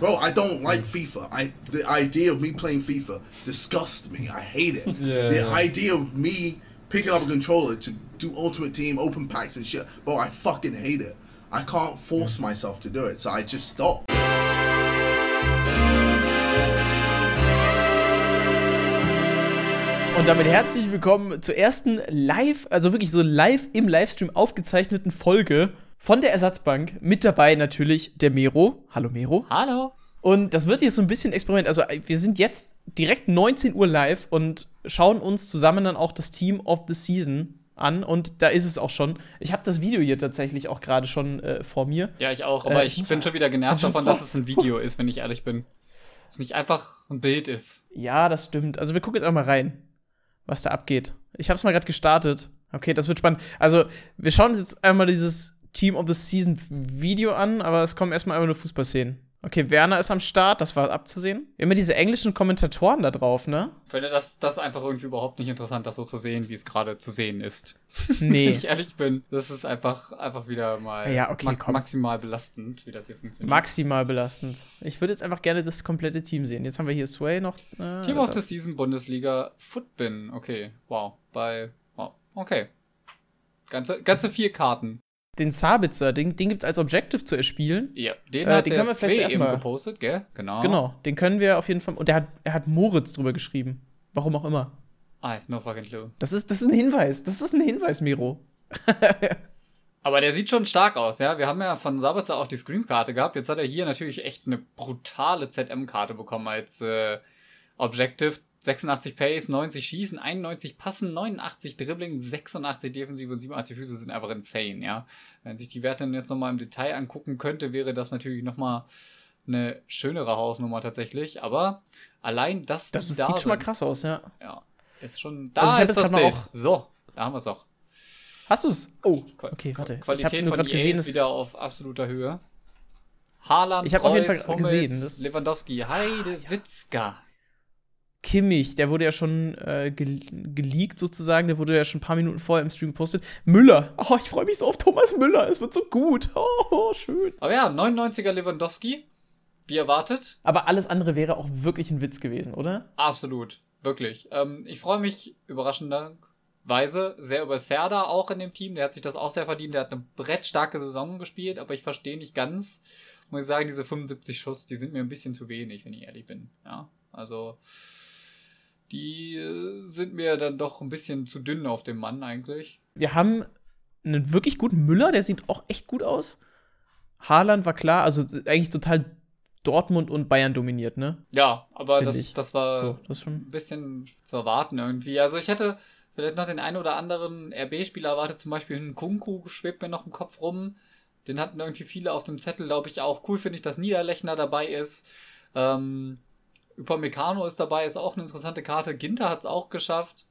Bro, I don't hmm. like FIFA. I the idea of me playing FIFA disgusts me. I hate it. Yeah, the yeah. idea of me picking up a controller to do Ultimate Team, open packs and shit. Bro, I fucking hate it. I can't force myself to do it, so I just stop. Und damit herzlich willkommen zur ersten live, also wirklich so live im Livestream aufgezeichneten Folge von der Ersatzbank. Mit dabei natürlich der Mero. Hallo Mero. Hallo. Und das wird jetzt so ein bisschen Experiment. Also wir sind jetzt direkt 19 Uhr live und schauen uns zusammen dann auch das Team of the Season an. Und da ist es auch schon. Ich habe das Video hier tatsächlich auch gerade schon äh, vor mir. Ja, ich auch, aber Äh, ich bin schon wieder genervt davon, dass es ein Video ist, wenn ich ehrlich bin. Dass es nicht einfach ein Bild ist. Ja, das stimmt. Also wir gucken jetzt auch mal rein, was da abgeht. Ich habe es mal gerade gestartet. Okay, das wird spannend. Also wir schauen uns jetzt einmal dieses Team of the Season Video an, aber es kommen erstmal einfach nur Fußballszenen. Okay, Werner ist am Start, das war abzusehen. Immer diese englischen Kommentatoren da drauf, ne? Ich finde das, das einfach irgendwie überhaupt nicht interessant, das so zu sehen, wie es gerade zu sehen ist. Nee. Wenn ich ehrlich bin, das ist einfach, einfach wieder mal Ja, okay, komm. maximal belastend, wie das hier funktioniert. Maximal belastend. Ich würde jetzt einfach gerne das komplette Team sehen. Jetzt haben wir hier Sway noch. Äh, Team of the Season Bundesliga Footbin. Okay, wow. Bei, wow. Okay. Ganze, ganze vier Karten. Den Sabitzer, den, den gibt es als Objective zu erspielen. Ja, den Äh, hat den der können wir vielleicht eben gepostet, gell? Genau. Genau, den können wir auf jeden Fall. Und der hat, er hat Moritz drüber geschrieben. Warum auch immer. I have no fucking clue. Das ist, das ist ein Hinweis. Das ist ein Hinweis, Miro. Aber der sieht schon stark aus, ja. Wir haben ja von Sabitzer auch die Scream-Karte gehabt. Jetzt hat er hier natürlich echt eine brutale ZM-Karte bekommen als äh, Objective. 86 Pace, 90 Schießen, 91 Passen, 89 Dribbling, 86 Defensive und 87 Füße sind einfach insane, ja. Wenn sich die Werte jetzt nochmal im Detail angucken könnte, wäre das natürlich nochmal eine schönere Hausnummer tatsächlich. Aber allein das, Das ist, da sieht schon mal sind, krass aus, ja. Ja, ist schon. Da Also ich hab ist das Bild. auch- So, da haben wir es doch. Hast du's? Oh, Qua- okay, warte. Qualität ich habe nur von EA gesehen, ist wieder auf absoluter Höhe. Haaland, Ich hab auf jeden Fall Hummels, gesehen, Lewandowski, Heide, Witzka. Kimmich, der wurde ja schon äh, ge geleakt sozusagen. Der wurde ja schon ein paar Minuten vorher im Stream gepostet. Müller. Oh, ich freue mich so auf Thomas Müller. Es wird so gut. Oh, schön. Aber ja, 99er Lewandowski, wie erwartet. Aber alles andere wäre auch wirklich ein Witz gewesen, oder? Absolut, wirklich. Ähm, ich freue mich überraschenderweise sehr über Serda auch in dem Team. Der hat sich das auch sehr verdient. Der hat eine brettstarke Saison gespielt, aber ich verstehe nicht ganz, muss ich sagen, diese 75 Schuss, die sind mir ein bisschen zu wenig, wenn ich ehrlich bin. Ja, also die äh, sind mir dann doch ein bisschen zu dünn auf dem Mann eigentlich. Wir haben einen wirklich guten Müller. Der sieht auch echt gut aus. Haaland war klar. Also eigentlich total Dortmund und Bayern dominiert, ne? Ja, aber das, das war So, das ein bisschen zu erwarten irgendwie. Also ich hätte vielleicht noch den einen oder anderen RB-Spieler erwartet, zum Beispiel einen Kunku schwebt mir noch im Kopf rum. Den hatten irgendwie viele auf dem Zettel, glaube ich, auch. Cool finde ich, dass Niederlechner dabei ist. Ähm, Upamecano ist dabei, ist auch eine interessante Karte. Ginter hat es auch geschafft.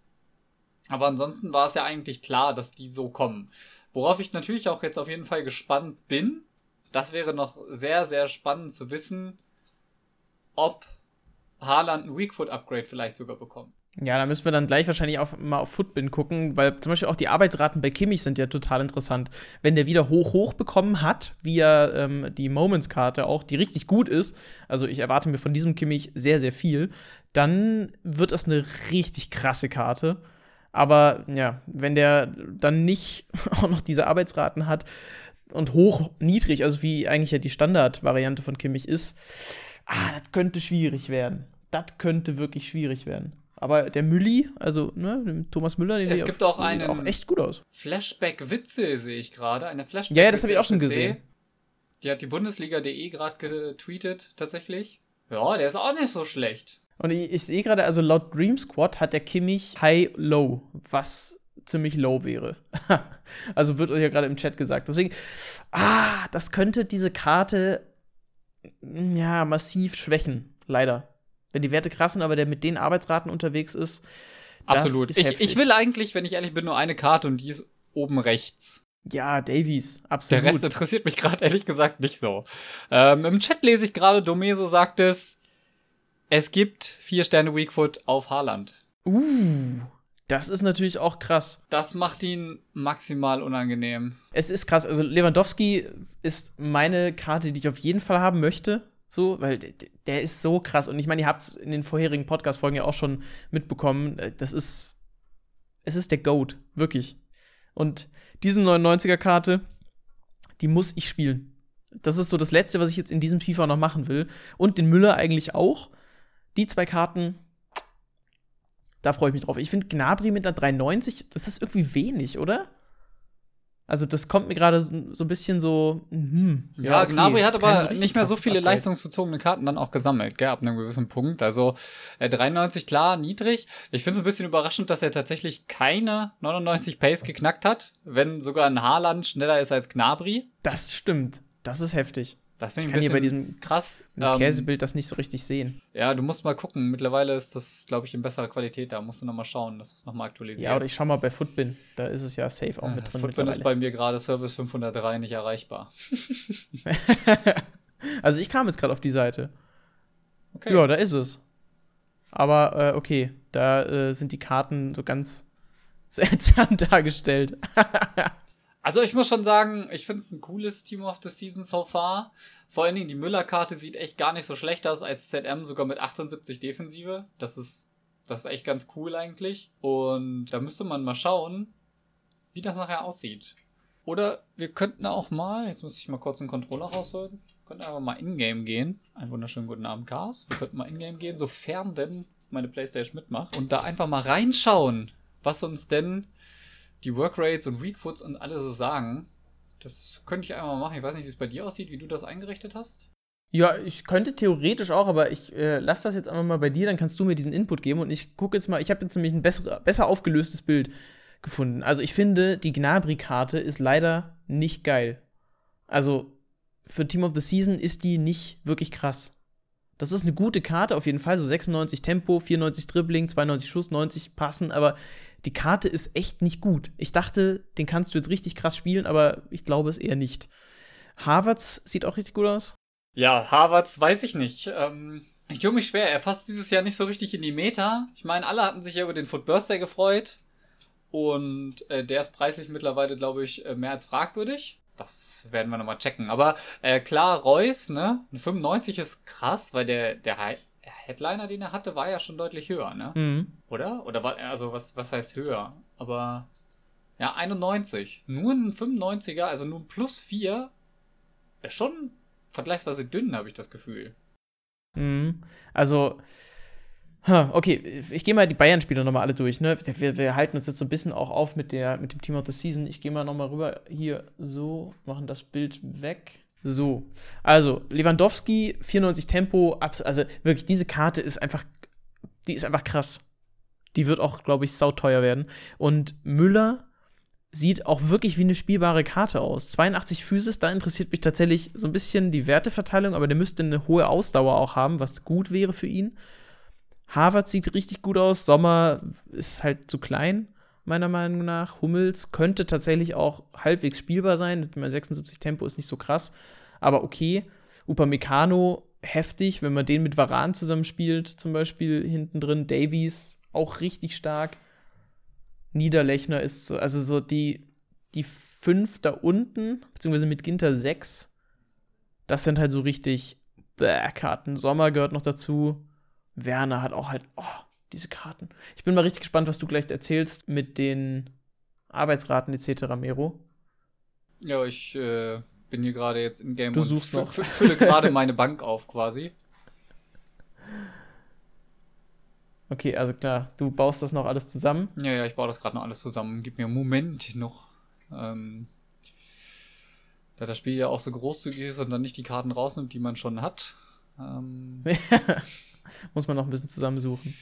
Aber ansonsten war es ja eigentlich klar, dass die so kommen. Worauf ich natürlich auch jetzt auf jeden Fall gespannt bin, das wäre noch sehr, sehr spannend zu wissen, ob Haaland ein Weakfoot-Upgrade vielleicht sogar bekommt. Ja, da müssen wir dann gleich wahrscheinlich auf, mal auf Footbin gucken, weil zum Beispiel auch die Arbeitsraten bei Kimmich sind ja total interessant. Wenn der wieder hoch, hoch bekommen hat, wie er ähm, die Moments-Karte auch, die richtig gut ist, also ich erwarte mir von diesem Kimmich sehr, sehr viel, dann wird das eine richtig krasse Karte. Aber ja, wenn der dann nicht auch noch diese Arbeitsraten hat und hoch, niedrig, also wie eigentlich ja die Standardvariante von Kimmich ist, ah, das könnte schwierig werden. Das könnte wirklich schwierig werden. Aber der Mülli, also ne, Thomas Müller, den Es gibt auch einen- sieht auch echt gut aus. Flashback-Witze sehe ich gerade. Eine Flashback Ja, ja, das habe ich auch schon gesehen. Die hat die Bundesliga.de gerade getweetet, tatsächlich. Ja, der ist auch nicht so schlecht. Und ich, ich sehe gerade, also laut Dream Squad hat der Kimmich High-Low, was ziemlich low wäre. also wird euch ja gerade im Chat gesagt. Deswegen, ah, das könnte diese Karte ja massiv schwächen, leider. Wenn die Werte krass sind, aber der mit den Arbeitsraten unterwegs ist. das Absolut. Ich, ich will eigentlich, wenn ich ehrlich bin, nur eine Karte und die ist oben rechts. Ja, Davies, Der absolut. Rest interessiert mich gerade ehrlich gesagt nicht so. Ähm, Im Chat lese ich gerade, Domeso sagt es, es gibt vier Sterne Weakfoot auf Haaland. uh, Das ist natürlich auch krass. Das macht ihn maximal unangenehm. Es ist krass. Also Lewandowski ist meine Karte, die ich auf jeden Fall haben möchte. So, weil der ist so krass. Und ich meine, ihr habt es in den vorherigen Podcast-Folgen ja auch schon mitbekommen. Äh, das ist. Es ist der Goat, wirklich. Und diese 99er-Karte, die muss ich spielen. Das ist so das Letzte, was ich jetzt in diesem FIFA noch machen will. Und den Müller eigentlich auch. Die zwei Karten, da freue ich mich drauf. Ich finde Gnabry mit einer 390, das ist irgendwie wenig, oder? Also das kommt mir gerade so ein bisschen so. Hm, ja, ja okay, Gnabry hat aber nicht mehr so viele Upgrade. leistungsbezogene Karten dann auch gesammelt, gell, ab einem gewissen Punkt. Also äh, 93 klar, niedrig. Ich finde es ein bisschen überraschend, dass er tatsächlich keine 99 Pace geknackt hat, wenn sogar ein Haaland schneller ist als Gnabry. Das stimmt. Das ist heftig. Das ich, ich kann hier bei diesem krass ähm, Käsebild das nicht so richtig sehen. Ja, du musst mal gucken. Mittlerweile ist das, glaube ich, in besserer Qualität. Da musst du noch mal schauen, dass du es noch mal aktualisierst. Ja, oder ich schau mal bei Footbin. Da ist es ja safe auch mit drin. Footbin ist bei mir gerade Service 503 nicht erreichbar. also ich kam jetzt gerade auf die Seite. Okay. Ja, da ist es. Aber äh, okay, da äh, sind die Karten so ganz seltsam dargestellt. Also ich muss schon sagen, ich finde es ein cooles Team of the Season so far. Vor allen Dingen die Müller-Karte sieht echt gar nicht so schlecht aus als ZM, sogar mit 78 Defensive. Das ist, das ist echt ganz cool eigentlich. Und da müsste man mal schauen, wie das nachher aussieht. Oder wir könnten auch mal, jetzt muss ich mal kurz einen Controller rausholen, könnten einfach mal in-game gehen. Einen wunderschönen guten Abend, Cars. Wir könnten mal in-game gehen, sofern denn meine Playstation mitmacht. Und da einfach mal reinschauen, was uns denn die Workrates und Weakfoots und alle so sagen. Das könnte ich einmal mal machen. Ich weiß nicht, wie es bei dir aussieht, wie du das eingerichtet hast. Ja, ich könnte theoretisch auch, aber ich äh, lasse das jetzt einfach mal bei dir, dann kannst du mir diesen Input geben und ich gucke jetzt mal, ich habe jetzt nämlich ein besser, besser aufgelöstes Bild gefunden. Also ich finde, die Gnabry-Karte ist leider nicht geil. Also für Team of the Season ist die nicht wirklich krass. Das ist eine gute Karte auf jeden Fall, so 96 Tempo, 94 Dribbling, 92 Schuss, 90 passen, aber die Karte ist echt nicht gut. Ich dachte, den kannst du jetzt richtig krass spielen, aber ich glaube es eher nicht. Harvards sieht auch richtig gut aus. Ja, Harvards weiß ich nicht. Ähm, ich tue mich schwer. Er fasst dieses Jahr nicht so richtig in die Meta. Ich meine, alle hatten sich ja über den Foot Birthday gefreut. Und äh, der ist preislich mittlerweile, glaube ich, äh, mehr als fragwürdig. Das werden wir nochmal checken. Aber äh, klar, Reus, ne? 95 ist krass, weil der, der Headliner, den er hatte, war ja schon deutlich höher, ne? Mhm. Oder? Oder war, also was, was heißt höher? Aber ja, 91. Nur ein 95er, also nur ein plus 4, ist schon vergleichsweise dünn, habe ich das Gefühl. Mhm. Also, okay, ich gehe mal die Bayern-Spieler nochmal alle durch. Ne? Wir, wir, halten uns jetzt so ein bisschen auch auf mit, der, mit dem Team of the Season. Ich gehe mal nochmal rüber hier so, machen das Bild weg. So, also Lewandowski, 94 Tempo, also wirklich, diese Karte ist einfach, die ist einfach krass. Die wird auch, glaube ich, sauteuer werden. Und Müller sieht auch wirklich wie eine spielbare Karte aus. 82 Physis, da interessiert mich tatsächlich so ein bisschen die Werteverteilung, aber der müsste eine hohe Ausdauer auch haben, was gut wäre für ihn. Harvard sieht richtig gut aus, Sommer ist halt zu klein meiner Meinung nach. Hummels könnte tatsächlich auch halbwegs spielbar sein. Mein 76 Tempo ist nicht so krass, aber okay. Upamecano heftig, wenn man den mit Varan zusammenspielt, zum Beispiel hinten drin. Davies auch richtig stark. Niederlechner ist so, also so die, die fünf da unten, beziehungsweise mit Ginter sechs. Das sind halt so richtig Bäh, Karten. Sommer gehört noch dazu. Werner hat auch halt, oh, diese Karten. Ich bin mal richtig gespannt, was du gleich erzählst mit den Arbeitsraten etc., Mero. Ja, ich äh, bin hier gerade jetzt im Game du suchst und noch. fülle gerade meine Bank auf quasi. Okay, also klar, du baust das noch alles zusammen? Ja, ja, ich baue das gerade noch alles zusammen. Gib mir einen Moment noch. Ähm, da das Spiel ja auch so großzügig ist und dann nicht die Karten rausnimmt, die man schon hat. Ähm, Muss man noch ein bisschen zusammensuchen.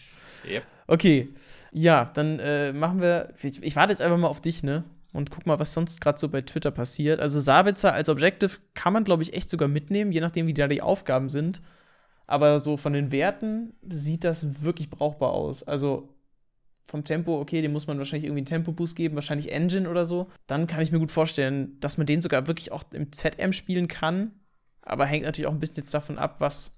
Yep. Okay, ja, dann äh, machen wir. Ich, ich, warte jetzt einfach mal auf dich, ne? Und guck mal, was sonst gerade so bei Twitter passiert. Also Sabitzer als Objective kann man, glaube ich, echt sogar mitnehmen, je nachdem, wie da die Aufgaben sind. Aber so von den Werten sieht das wirklich brauchbar aus. Also vom Tempo, okay, dem muss man wahrscheinlich irgendwie einen Tempo-Boost geben, wahrscheinlich Engine oder so. Dann kann ich mir gut vorstellen, dass man den sogar wirklich auch im ZM spielen kann. Aber hängt natürlich auch ein bisschen jetzt davon ab, was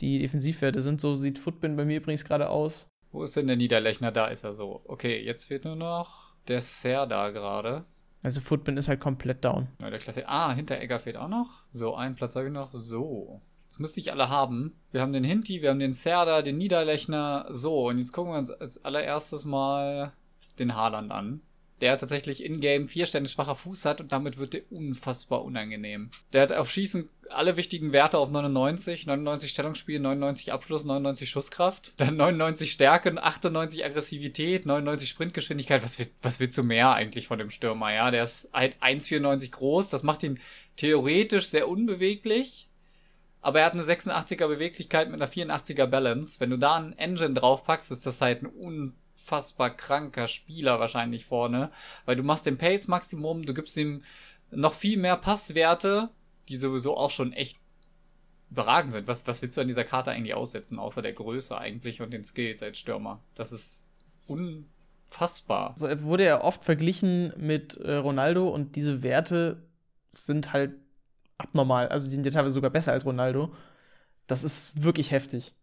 die Defensivwerte sind. So sieht Footbin bei mir übrigens gerade aus. Wo ist denn der Niederlechner? Da ist er so. Okay, jetzt fehlt nur noch der da gerade. Also Footbin ist halt komplett down. Ja, der Klasse. Ah, hinter Egger fehlt auch noch. So, einen Platz habe ich noch. So. Das müsste ich alle haben. Wir haben den Hinti, wir haben den Serda, den Niederlechner. So, und jetzt gucken wir uns als allererstes mal den Haaland an. Der tatsächlich in-game vier Stände schwacher Fuß hat und damit wird der unfassbar unangenehm. Der hat auf Schießen alle wichtigen Werte auf 99, 99 Stellungsspiel, 99 Abschluss, 99 Schusskraft, dann 99 Stärke, 98 Aggressivität, 99 Sprintgeschwindigkeit. Was, was willst du mehr eigentlich von dem Stürmer? Ja, der ist halt 1,94 groß. Das macht ihn theoretisch sehr unbeweglich. Aber er hat eine 86er Beweglichkeit mit einer 84er Balance. Wenn du da einen Engine draufpackst, ist das halt ein unfassbar kranker Spieler wahrscheinlich vorne. Weil du machst den Pace Maximum, du gibst ihm noch viel mehr Passwerte, die sowieso auch schon echt überragend sind. Was, was willst du an dieser Karte eigentlich aussetzen, außer der Größe eigentlich und den Skills als Stürmer? Das ist unfassbar. So also wurde er oft verglichen mit äh, Ronaldo und diese Werte sind halt abnormal. Also die sind ja teilweise sogar besser als Ronaldo. Das ist wirklich heftig.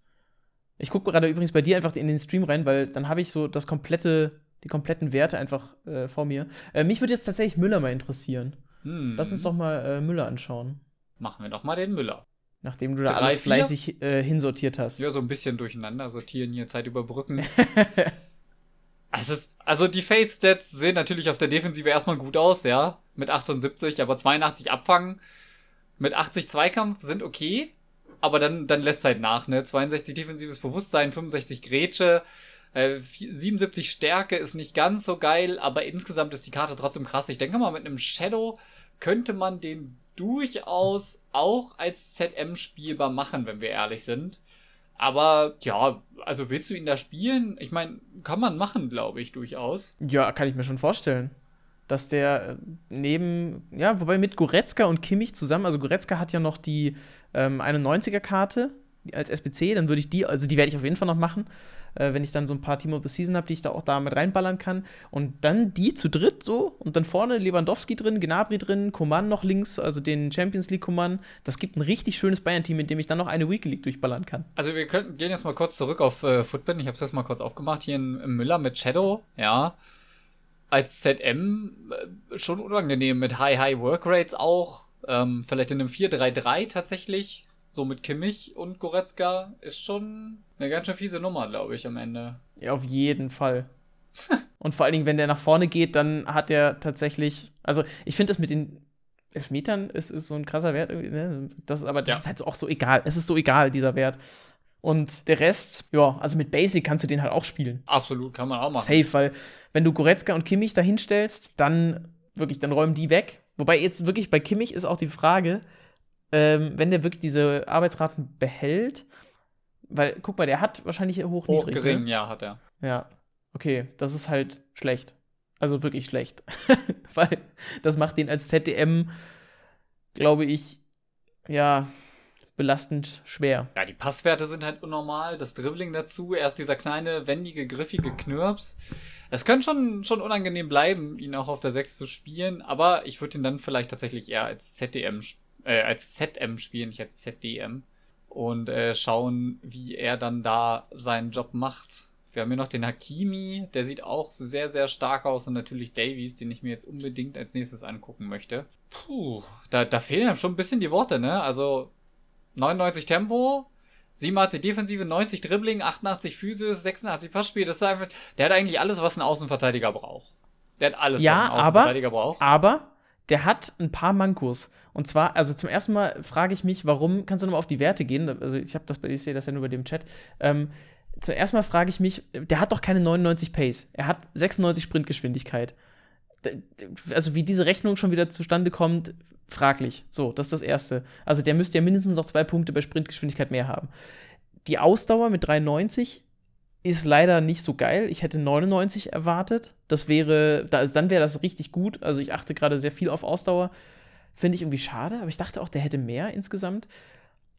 Ich gucke gerade übrigens bei dir einfach in den Stream rein, weil dann habe ich so das komplette, die kompletten Werte einfach äh, vor mir. Äh, mich würde jetzt tatsächlich Müller mal interessieren. Hm. Lass uns doch mal äh, Müller anschauen. Machen wir doch mal den Müller. Nachdem du da Drei, alles fleißig äh, hinsortiert hast. Ja, so ein bisschen durcheinander sortieren hier, Zeit überbrücken. ist, also die Face-Stats sehen natürlich auf der Defensive erstmal gut aus, ja. Mit 78, aber 82 abfangen mit 80 Zweikampf sind okay, aber dann, dann lässt halt nach, ne? 62 defensives Bewusstsein, 65 Grätsche, äh, 77 Stärke ist nicht ganz so geil, aber insgesamt ist die Karte trotzdem krass. Ich denke mal, mit einem Shadow könnte man den durchaus auch als ZM spielbar machen, wenn wir ehrlich sind. Aber ja, also willst du ihn da spielen? Ich meine, kann man machen, glaube ich, durchaus. Ja, kann ich mir schon vorstellen dass der äh, neben, ja, wobei mit Goretzka und Kimmich zusammen, also Goretzka hat ja noch die ähm, 91er-Karte als SBC, dann würde ich die, also die werde ich auf jeden Fall noch machen, äh, wenn ich dann so ein paar Team of the Season habe, die ich da auch da mit reinballern kann. Und dann die zu dritt so und dann vorne Lewandowski drin, Gnabry drin, Coman noch links, also den Champions League Coman. Das gibt ein richtig schönes Bayern-Team, in dem ich dann noch eine Weekly League durchballern kann. Also wir können, gehen jetzt mal kurz zurück auf äh, Footbin. Ich habe es jetzt mal kurz aufgemacht. Hier in, in Müller mit Shadow, ja als ZM äh, schon unangenehm mit High High Work Rates auch. Ähm, vielleicht in einem 4-3-3 tatsächlich. So mit Kimmich und Goretzka ist schon eine ganz schön fiese Nummer, glaube ich, am Ende. Ja, auf jeden Fall. und vor allen Dingen, wenn der nach vorne geht, dann hat er tatsächlich. Also, ich finde das mit den Elfmetern ist, ist so ein krasser Wert. Ne? Das, aber das ja. ist halt auch so egal. Es ist so egal, dieser Wert. Und der Rest, ja, also mit Basic kannst du den halt auch spielen. Absolut, kann man auch machen. Safe, weil wenn du Goretzka und Kimmich da hinstellst, dann wirklich, dann räumen die weg. Wobei jetzt wirklich bei Kimmich ist auch die Frage, ähm, wenn der wirklich diese Arbeitsraten behält, weil, guck mal, der hat wahrscheinlich hoch, niedrig. Hoch gering, ne? ja, hat er. Ja, okay, das ist halt schlecht. Also wirklich schlecht. weil das macht den als ZDM, glaube ich, ja, belastend schwer. Ja, die Passwerte sind halt unnormal, das Dribbling dazu, erst dieser kleine, wendige, griffige Knirps. Es könnte schon, schon unangenehm bleiben, ihn auch auf der 6 zu spielen, aber ich würde ihn dann vielleicht tatsächlich eher als ZDM, äh, als ZM spielen, nicht als ZDM. Und äh, schauen, wie er dann da seinen Job macht. Wir haben hier noch den Hakimi, der sieht auch sehr, sehr stark aus und natürlich Davies, den ich mir jetzt unbedingt als nächstes angucken möchte. Puh, da, da fehlen schon ein bisschen die Worte, ne? Also 99 Tempo, 87 Defensive, 90 Dribbling, 88 Physis, 86 Passspiel. Das ist einfach, der hat eigentlich alles, was ein Außenverteidiger braucht. Der hat alles, ja, was ein Außenverteidiger aber, braucht. Aber der hat ein paar Mankos. Und zwar, also zum ersten Mal frage ich mich, warum, kannst du nochmal auf die Werte gehen? Also ich habe das, ich sehe das ja nur bei dem Chat. Ähm, zuerst mal frage ich mich, der hat doch keine 99 Pace. Er hat 96 Sprintgeschwindigkeit. Also wie diese Rechnung schon wieder zustande kommt, fraglich. So, das ist das Erste. Also der müsste ja mindestens noch zwei Punkte bei Sprintgeschwindigkeit mehr haben. Die Ausdauer mit 93 ist leider nicht so geil. Ich hätte 99 erwartet. Das wäre, also dann wäre das richtig gut. Also ich achte gerade sehr viel auf Ausdauer. Finde ich irgendwie schade, aber ich dachte auch, der hätte mehr insgesamt.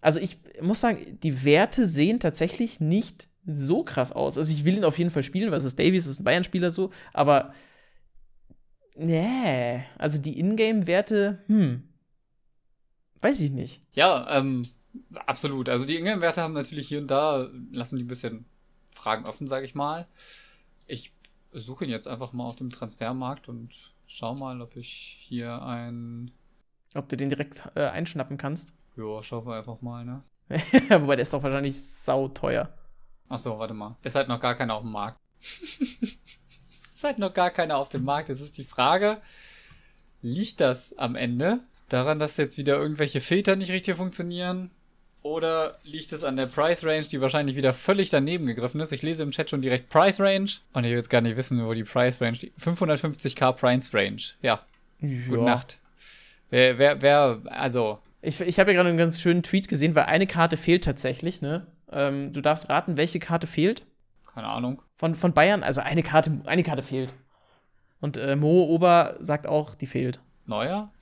Also ich muss sagen, die Werte sehen tatsächlich nicht so krass aus. Also ich will ihn auf jeden Fall spielen, weil es ist Davies, es ist ein Bayern-Spieler so, aber Nee, also die Ingame-Werte, hm. Weiß ich nicht. Ja, ähm, absolut. Also die Ingame-Werte haben natürlich hier und da, lassen die ein bisschen Fragen offen, sage ich mal. Ich suche ihn jetzt einfach mal auf dem Transfermarkt und schau mal, ob ich hier ein. Ob du den direkt äh, einschnappen kannst. Ja, schauen wir einfach mal, ne? Wobei der ist doch wahrscheinlich sauteuer. Achso, warte mal. Ist halt noch gar keiner auf dem Markt. ist halt noch gar keiner auf dem Markt. Es ist die Frage, liegt das am Ende daran, dass jetzt wieder irgendwelche Filter nicht richtig funktionieren? Oder liegt es an der Price Range, die wahrscheinlich wieder völlig daneben gegriffen ist? Ich lese im Chat schon direkt Price Range und ich will jetzt gar nicht wissen, wo die Price Range liegt. 550k Price Range. Ja. Ja. Gute Nacht. Wer, wer, wer, also, Ich, ich habe ja gerade einen ganz schönen Tweet gesehen, weil eine Karte fehlt tatsächlich, ne? Ähm, du darfst raten, welche Karte fehlt. Keine Ahnung. Von, von Bayern, also eine Karte, eine Karte fehlt. Und äh, Mo Ober sagt auch, die fehlt. Neuer?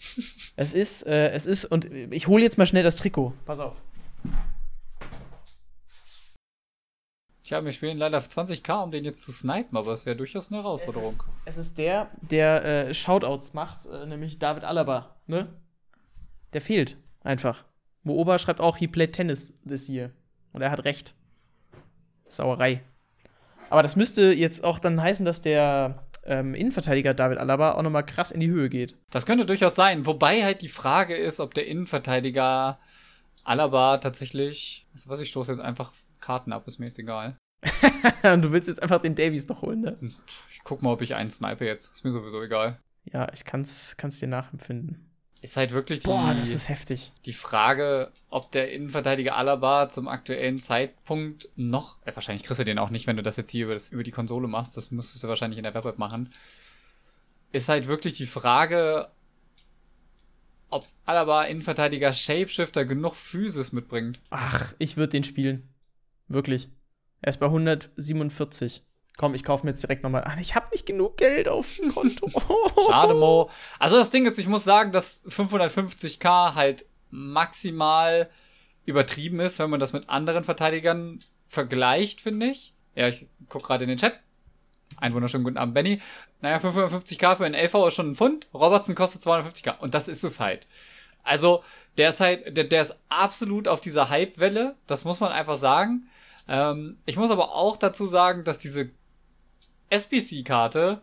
Es ist, äh, es ist, und ich hole jetzt mal schnell das Trikot. Pass auf. Ich habe mir spielen leider für 20k, um den jetzt zu snipen, aber es wäre durchaus eine Herausforderung. Es ist der, der äh, Shoutouts macht, äh, nämlich David Alaba, ne? Der fehlt einfach. Mo Ober schreibt auch, he played tennis this year. Und er hat recht. Sauerei. Aber das müsste jetzt auch dann heißen, dass der ähm, Innenverteidiger David Alaba auch nochmal krass in die Höhe geht. Das könnte durchaus sein. Wobei halt die Frage ist, ob der Innenverteidiger Alaba tatsächlich. Weißt du was, ich stoße jetzt einfach Karten ab, ist mir jetzt egal. Und du willst jetzt einfach den Davies noch holen, ne? Ich guck mal, ob ich einen snipe jetzt. Ist mir sowieso egal. Ja, ich kann's, kann's dir nachempfinden. Ist halt wirklich die, Boah, das ist heftig. die Frage, ob der Innenverteidiger Alaba zum aktuellen Zeitpunkt noch. Äh, wahrscheinlich kriegst du den auch nicht, wenn du das jetzt hier über, das, über die Konsole machst. Das müsstest du wahrscheinlich in der Web machen. Ist halt wirklich die Frage, ob Alaba Innenverteidiger Shapeshifter genug Physis mitbringt. Ach, ich würde den spielen. Wirklich. Er ist bei 147. Komm, ich kaufe mir jetzt direkt nochmal an. Ich habe nicht genug Geld auf dem Konto. Schade, Mo. Also das Ding ist, ich muss sagen, dass 550k halt maximal übertrieben ist, wenn man das mit anderen Verteidigern vergleicht, finde ich. Ja, ich guck gerade in den Chat. Einen wunderschönen guten Abend, Benny. Naja, 550k für einen LV ist schon ein Pfund. Robertson kostet 250k. Und das ist es halt. Also, der ist halt, der, der ist absolut auf dieser Hype-Welle. Das muss man einfach sagen. Ähm, ich muss aber auch dazu sagen, dass diese SPC-Karte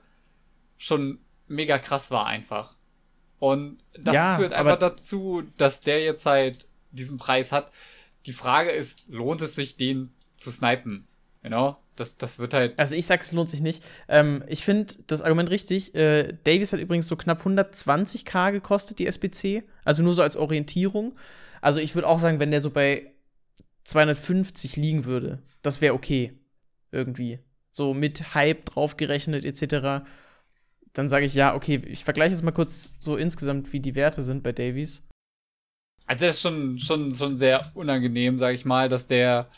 schon mega krass war einfach. Und das Ja, führt einfach dazu, dass der jetzt halt diesen Preis hat. Die Frage ist, lohnt es sich, den zu snipen? You know? Das, das wird halt. Also ich sag's, es lohnt sich nicht. Ähm, ich finde das Argument richtig. Äh, Davies hat übrigens so knapp 120k gekostet, die SBC. Also nur so als Orientierung. Also ich würde auch sagen, wenn der so bei 250 liegen würde, das wäre okay. Irgendwie. So mit Hype draufgerechnet etc. Dann sage ich ja, okay, ich vergleiche jetzt mal kurz so insgesamt, wie die Werte sind bei Davies. Also das ist schon, schon, schon sehr unangenehm, sag ich mal, dass der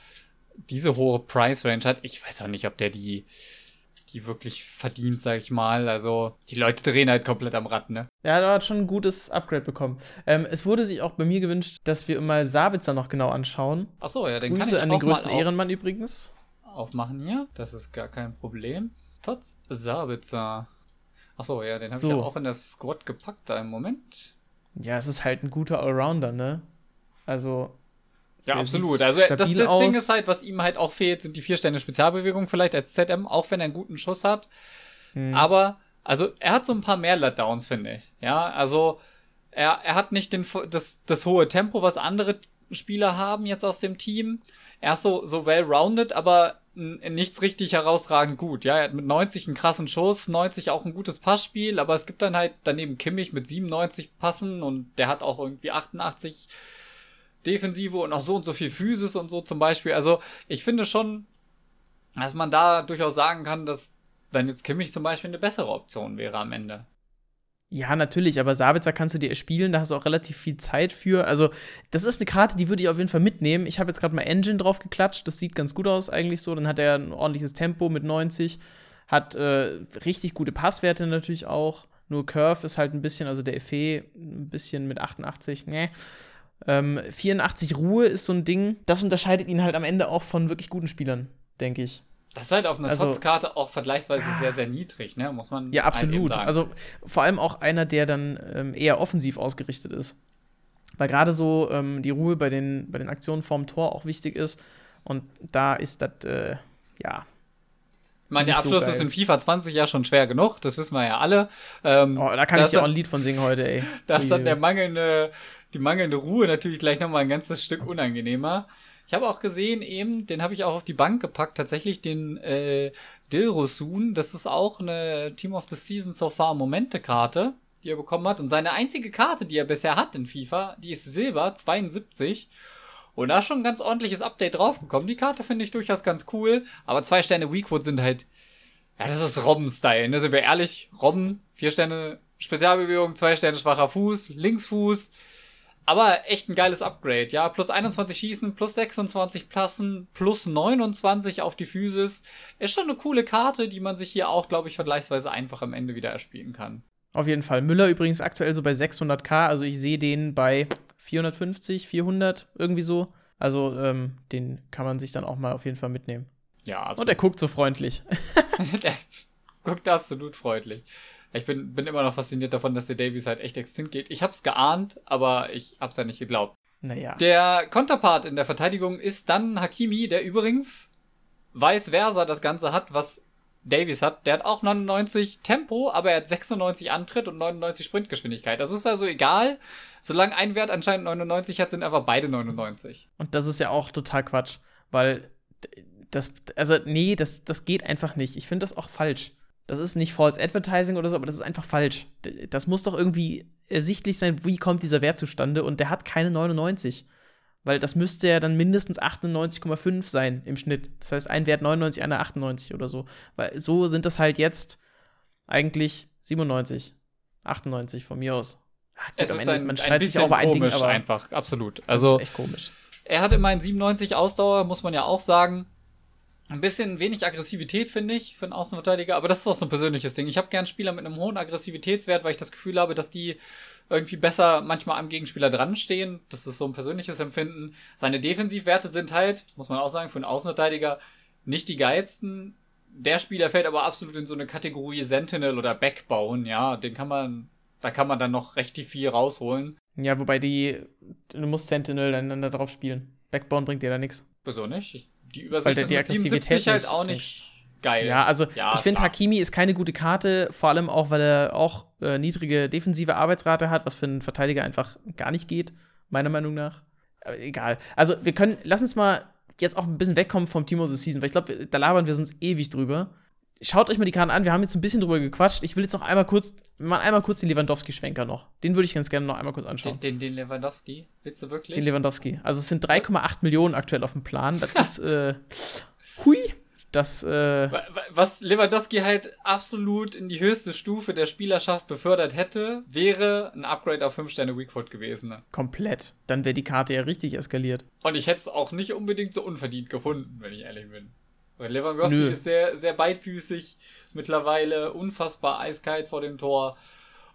diese hohe Price Range hat. Ich weiß auch nicht, ob der die, die wirklich verdient, sag ich mal. Also, die Leute drehen halt komplett am Rad, ne? Ja, der hat schon ein gutes Upgrade bekommen. Ähm, es wurde sich auch bei mir gewünscht, dass wir mal Sabitzer noch genau anschauen. Achso, ja, den kann Grüße ich an auch den größten Ehrenmann übrigens. Aufmachen hier. Das ist gar kein Problem. Tots Sabitzer. Achso, ja, den habe So. ich ja auch in der Squad gepackt da im Moment. Ja, es ist halt ein guter Allrounder, ne? Also, Ja, absolut. Also das, das Ding aus. ist halt, was ihm halt auch fehlt, sind die vier Stände Spezialbewegung vielleicht als ZM, auch wenn er einen guten Schuss hat. hm. Aber, also er hat so ein paar mehr Letdowns, finde ich. Ja, also er, er hat nicht den, das, das hohe Tempo, was andere Spieler haben jetzt aus dem Team. Er ist so, so well-rounded, aber nichts richtig herausragend gut. Ja, er hat mit 90 einen krassen Schuss, 90 auch ein gutes Passspiel, aber es gibt dann halt daneben Kimmich mit 97 Passen und der hat auch irgendwie 88 Defensive und auch so und so viel Physis und so zum Beispiel. Also ich finde schon, dass man da durchaus sagen kann, dass dann jetzt Kimmich zum Beispiel eine bessere Option wäre am Ende. Ja, natürlich, aber Sabitzer kannst du dir spielen, da hast du auch relativ viel Zeit für. Also, das ist eine Karte, die würde ich auf jeden Fall mitnehmen. Ich habe jetzt gerade mal Engine drauf geklatscht, das sieht ganz gut aus eigentlich so. Dann hat er ein ordentliches Tempo mit 90, hat äh, richtig gute Passwerte natürlich auch. Nur Curve ist halt ein bisschen, also der Effet ein bisschen mit 88, ne. Ähm, 84 Ruhe ist so ein Ding, das unterscheidet ihn halt am Ende auch von wirklich guten Spielern, denke ich. Das ist halt auf einer Also- Trotzkarte auch vergleichsweise sehr, sehr niedrig, ne? Muss man Ja, absolut. Also vor allem auch einer, der dann ähm, eher offensiv ausgerichtet ist. Weil gerade so ähm, die Ruhe bei den, bei den Aktionen vorm Tor auch wichtig ist. Und da ist das, äh, ja, Ich meine, der so Abschluss geil. ist in FIFA 20 ja schon schwer genug, das wissen wir ja alle. Ähm, Oh, da kann ich dir auch ein Lied von singen heute, ey. Da ist dann der mangelnde, die mangelnde Ruhe natürlich gleich nochmal ein ganzes Stück unangenehmer. Ich habe auch gesehen, eben, den habe ich auch auf die Bank gepackt, tatsächlich den äh, Dilrosun. Das ist auch eine Team of the Season so far Momente-Karte, die er bekommen hat. Und seine einzige Karte, die er bisher hat in FIFA, die ist Silber 72. Und da ist schon ein ganz ordentliches Update draufgekommen. Die Karte finde ich durchaus ganz cool, aber zwei Sterne Weakwood sind halt ja, das ist Robben-Style, ne? Sind wir ehrlich? Robben, vier Sterne Spezialbewegung, zwei Sterne schwacher Fuß, Linksfuß. Aber echt ein geiles Upgrade, ja. Plus 21 Schießen, plus 26 Plassen, plus 29 auf die Physis. Ist schon eine coole Karte, die man sich hier auch, glaube ich, vergleichsweise einfach am Ende wieder erspielen kann. Auf jeden Fall. Müller übrigens aktuell so bei 600k. Also ich sehe den bei 450, 400, irgendwie so. Also ähm, den kann man sich dann auch mal auf jeden Fall mitnehmen. Ja, Und absolut. er guckt so freundlich. der guckt absolut freundlich. Ich bin, bin immer noch fasziniert davon, dass der Davies halt echt extinct geht. Ich hab's geahnt, aber ich hab's ja nicht geglaubt. Naja. Der Konterpart in der Verteidigung ist dann Hakimi, der übrigens vice versa das Ganze hat, was Davies hat. Der hat auch 99 Tempo, aber er hat 96 Antritt und 99 Sprintgeschwindigkeit. Das ist also egal. Solange ein Wert anscheinend 99 hat, sind einfach beide 99. Und das ist ja auch total Quatsch, weil das, also nee, das, das geht einfach nicht. Ich finde das auch falsch. Das ist nicht False Advertising oder so, aber das ist einfach falsch. Das muss doch irgendwie ersichtlich sein, wie kommt dieser Wert zustande und der hat keine 99. Weil das müsste ja dann mindestens 98,5 sein im Schnitt. Das heißt, ein Wert 99, einer 98 oder so. Weil so sind das halt jetzt eigentlich 97, 98 von mir aus. Ach, gut, Es ist Ende- ein, man ein schneidet sich bisschen auch bei ein Ding, komisch aber einfach, absolut. das Also ist echt komisch. Er hat immerhin 97 Ausdauer, muss man ja auch sagen. Ein bisschen wenig Aggressivität, finde ich, für einen Außenverteidiger, aber das ist auch so ein persönliches Ding. Ich habe gern Spieler mit einem hohen Aggressivitätswert, weil ich das Gefühl habe, dass die irgendwie besser manchmal am Gegenspieler dran stehen. Das ist so ein persönliches Empfinden. Seine Defensivwerte sind halt, muss man auch sagen, für einen Außenverteidiger nicht die geilsten. Der Spieler fällt aber absolut in so eine Kategorie Sentinel oder Backbone, ja, den kann man, da kann man dann noch recht viel rausholen. Ja, wobei die, du musst Sentinel dann da drauf spielen. Backbone bringt dir da nichts. Wieso nicht? Ich- Die Übersicht der ist die mit 77 Aggressivität halt nicht- auch nicht geil. Ja, also Ja, ich finde. Hakimi ist keine gute Karte, vor allem auch, weil er auch äh, niedrige defensive Arbeitsrate hat, was für einen Verteidiger einfach gar nicht geht, meiner Meinung nach. Aber egal. Also, wir können, lass uns mal jetzt auch ein bisschen wegkommen vom Team of the Season, weil ich glaube, da labern wir sonst ewig drüber. Schaut euch mal die Karten an, wir haben jetzt ein bisschen drüber gequatscht. Ich will jetzt noch einmal kurz, machen einmal kurz den Lewandowski-Schwenker noch. Den würde ich ganz gerne noch einmal kurz anschauen. Den, den, den Lewandowski, willst du wirklich? Den Lewandowski. Also es sind 3,8 Millionen aktuell auf dem Plan. Das ist, äh, hui, das, äh, Wa- wa- Was Lewandowski halt absolut in die höchste Stufe der Spielerschaft befördert hätte, wäre ein Upgrade auf 5 Sterne Weakfoot gewesen. ne? komplett. Dann wäre die Karte ja richtig eskaliert. Und ich hätte es auch nicht unbedingt so unverdient gefunden, wenn ich ehrlich bin. Weil Lewandowski Nö. ist sehr, sehr beidfüßig mittlerweile, unfassbar eiskalt vor dem Tor.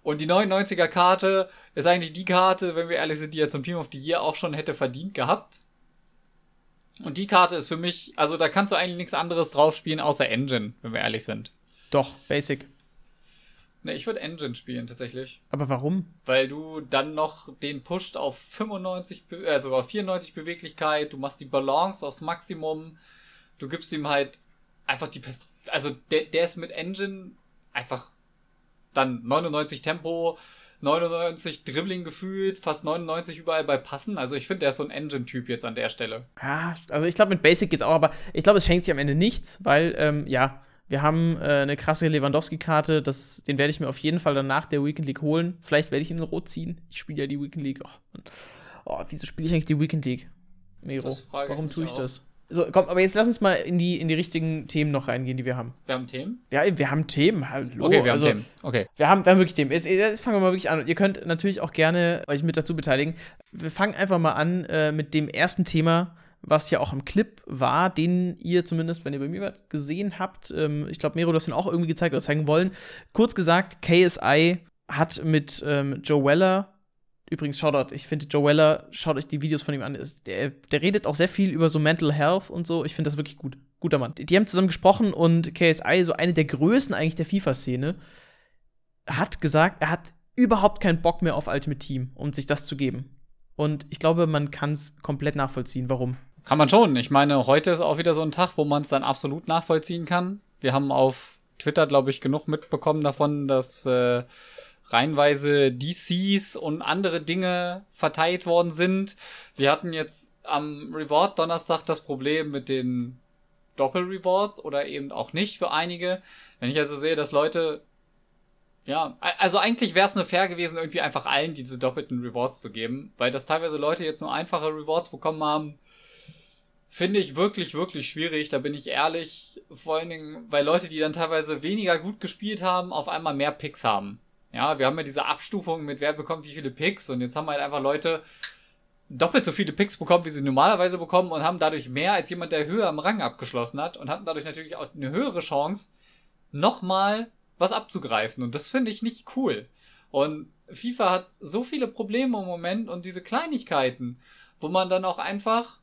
Und die 99er Karte ist eigentlich die Karte, wenn wir ehrlich sind, die er zum Team of the Year auch schon hätte verdient gehabt. Und die Karte ist für mich, also da kannst du eigentlich nichts anderes drauf spielen außer Engine, wenn wir ehrlich sind. Doch, basic. Ne, ich würde Engine spielen tatsächlich. Aber warum? Weil du dann noch den pusht auf 95, Be- äh, sogar auf 94 Beweglichkeit, du machst die Balance aufs Maximum, du gibst ihm halt einfach die, also der, der ist mit Engine einfach dann 99 Tempo, 99 Dribbling gefühlt, fast 99 überall bei Passen. Also ich finde, der ist so ein Engine-Typ jetzt an der Stelle. Ja, also ich glaube, mit Basic geht's auch, aber ich glaube, es schenkt sich am Ende nichts, weil, ähm, ja, wir haben äh, eine krasse Lewandowski-Karte, das- den werde ich mir auf jeden Fall dann nach der Weekend League holen. Vielleicht werde ich ihn in Rot ziehen. Ich spiele ja die Weekend League. Oh, oh wieso spiele ich eigentlich die Weekend League? Mero, warum tue ich auch. das? So, komm, aber jetzt lass uns mal in die, in die richtigen Themen noch reingehen, die wir haben. Wir haben Themen? Ja, wir haben Themen, hallo. Okay, wir haben also, Themen. Okay. Wir haben, wir haben wirklich Themen. Jetzt, jetzt fangen wir mal wirklich an. Und ihr könnt natürlich auch gerne euch mit dazu beteiligen. Wir fangen einfach mal an äh, mit dem ersten Thema, was ja auch im Clip war, den ihr zumindest, wenn ihr bei mir wart, gesehen habt. Ähm, ich glaube, Mero, du hast ihn auch irgendwie gezeigt oder zeigen wollen. Kurz gesagt, KSI hat mit ähm, Joe Weller, übrigens, Shoutout, ich finde Joe Weller, schaut euch die Videos von ihm an, der, der redet auch sehr viel über so Mental Health und so. Ich finde das wirklich gut. Guter Mann. Die, die haben zusammen gesprochen und KSI, so eine der Größen eigentlich der FIFA-Szene, hat gesagt, er hat überhaupt keinen Bock mehr auf Ultimate Team, um sich das zu geben. Und ich glaube, man kann es komplett nachvollziehen, warum. Kann man schon. Ich meine, heute ist auch wieder so ein Tag, wo man es dann absolut nachvollziehen kann. Wir haben auf Twitter, glaube ich, genug mitbekommen davon, dass äh, reihenweise DCs und andere Dinge verteilt worden sind. Wir hatten jetzt am Reward Donnerstag das Problem mit den Doppel-Rewards oder eben auch nicht für einige. Wenn ich also sehe, dass Leute ja, also eigentlich wäre es nur fair gewesen, irgendwie einfach allen diese doppelten Rewards zu geben, weil das teilweise Leute jetzt nur einfache Rewards bekommen haben. Finde ich wirklich, wirklich schwierig, da bin ich ehrlich. Vor allen Dingen, weil Leute, die dann teilweise weniger gut gespielt haben, auf einmal mehr Picks haben. Ja, wir haben ja diese Abstufung mit wer bekommt wie viele Picks und jetzt haben halt einfach Leute doppelt so viele Picks bekommen, wie sie normalerweise bekommen und haben dadurch mehr als jemand, der höher im Rang abgeschlossen hat und hatten dadurch natürlich auch eine höhere Chance, nochmal was abzugreifen. Und das finde ich nicht cool. Und FIFA hat so viele Probleme im Moment und diese Kleinigkeiten, wo man dann auch einfach,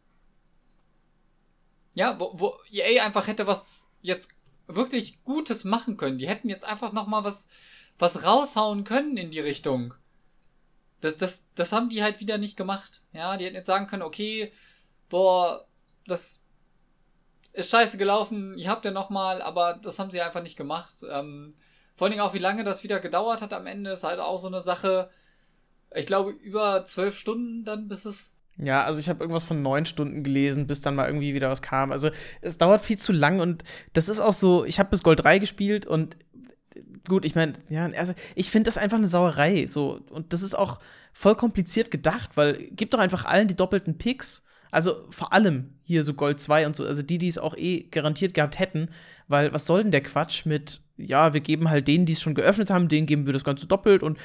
ja, wo, wo EA einfach hätte was jetzt wirklich Gutes machen können. Die hätten jetzt einfach nochmal was, was raushauen können in die Richtung. Das, das, das haben die halt wieder nicht gemacht. Ja, die hätten jetzt sagen können, okay, boah, das ist scheiße gelaufen, ihr habt ja nochmal, aber das haben sie einfach nicht gemacht. Ähm, vor allen Dingen auch, wie lange das wieder gedauert hat am Ende, ist halt auch so eine Sache. Ich glaube, über zwölf Stunden dann, bis es. Ja, also ich habe irgendwas von neun Stunden gelesen, bis dann mal irgendwie wieder was kam. Also es dauert viel zu lang und das ist auch so, ich habe bis Gold 3 gespielt und gut, ich meine, ja, also ich finde das einfach eine Sauerei. So, und das ist auch voll kompliziert gedacht, weil gibt doch einfach allen die doppelten Picks. Also vor allem hier so Gold 2 und so, also die, die es auch eh garantiert gehabt hätten, weil was soll denn der Quatsch mit, ja, wir geben halt denen, die es schon geöffnet haben, denen geben wir das Ganze doppelt und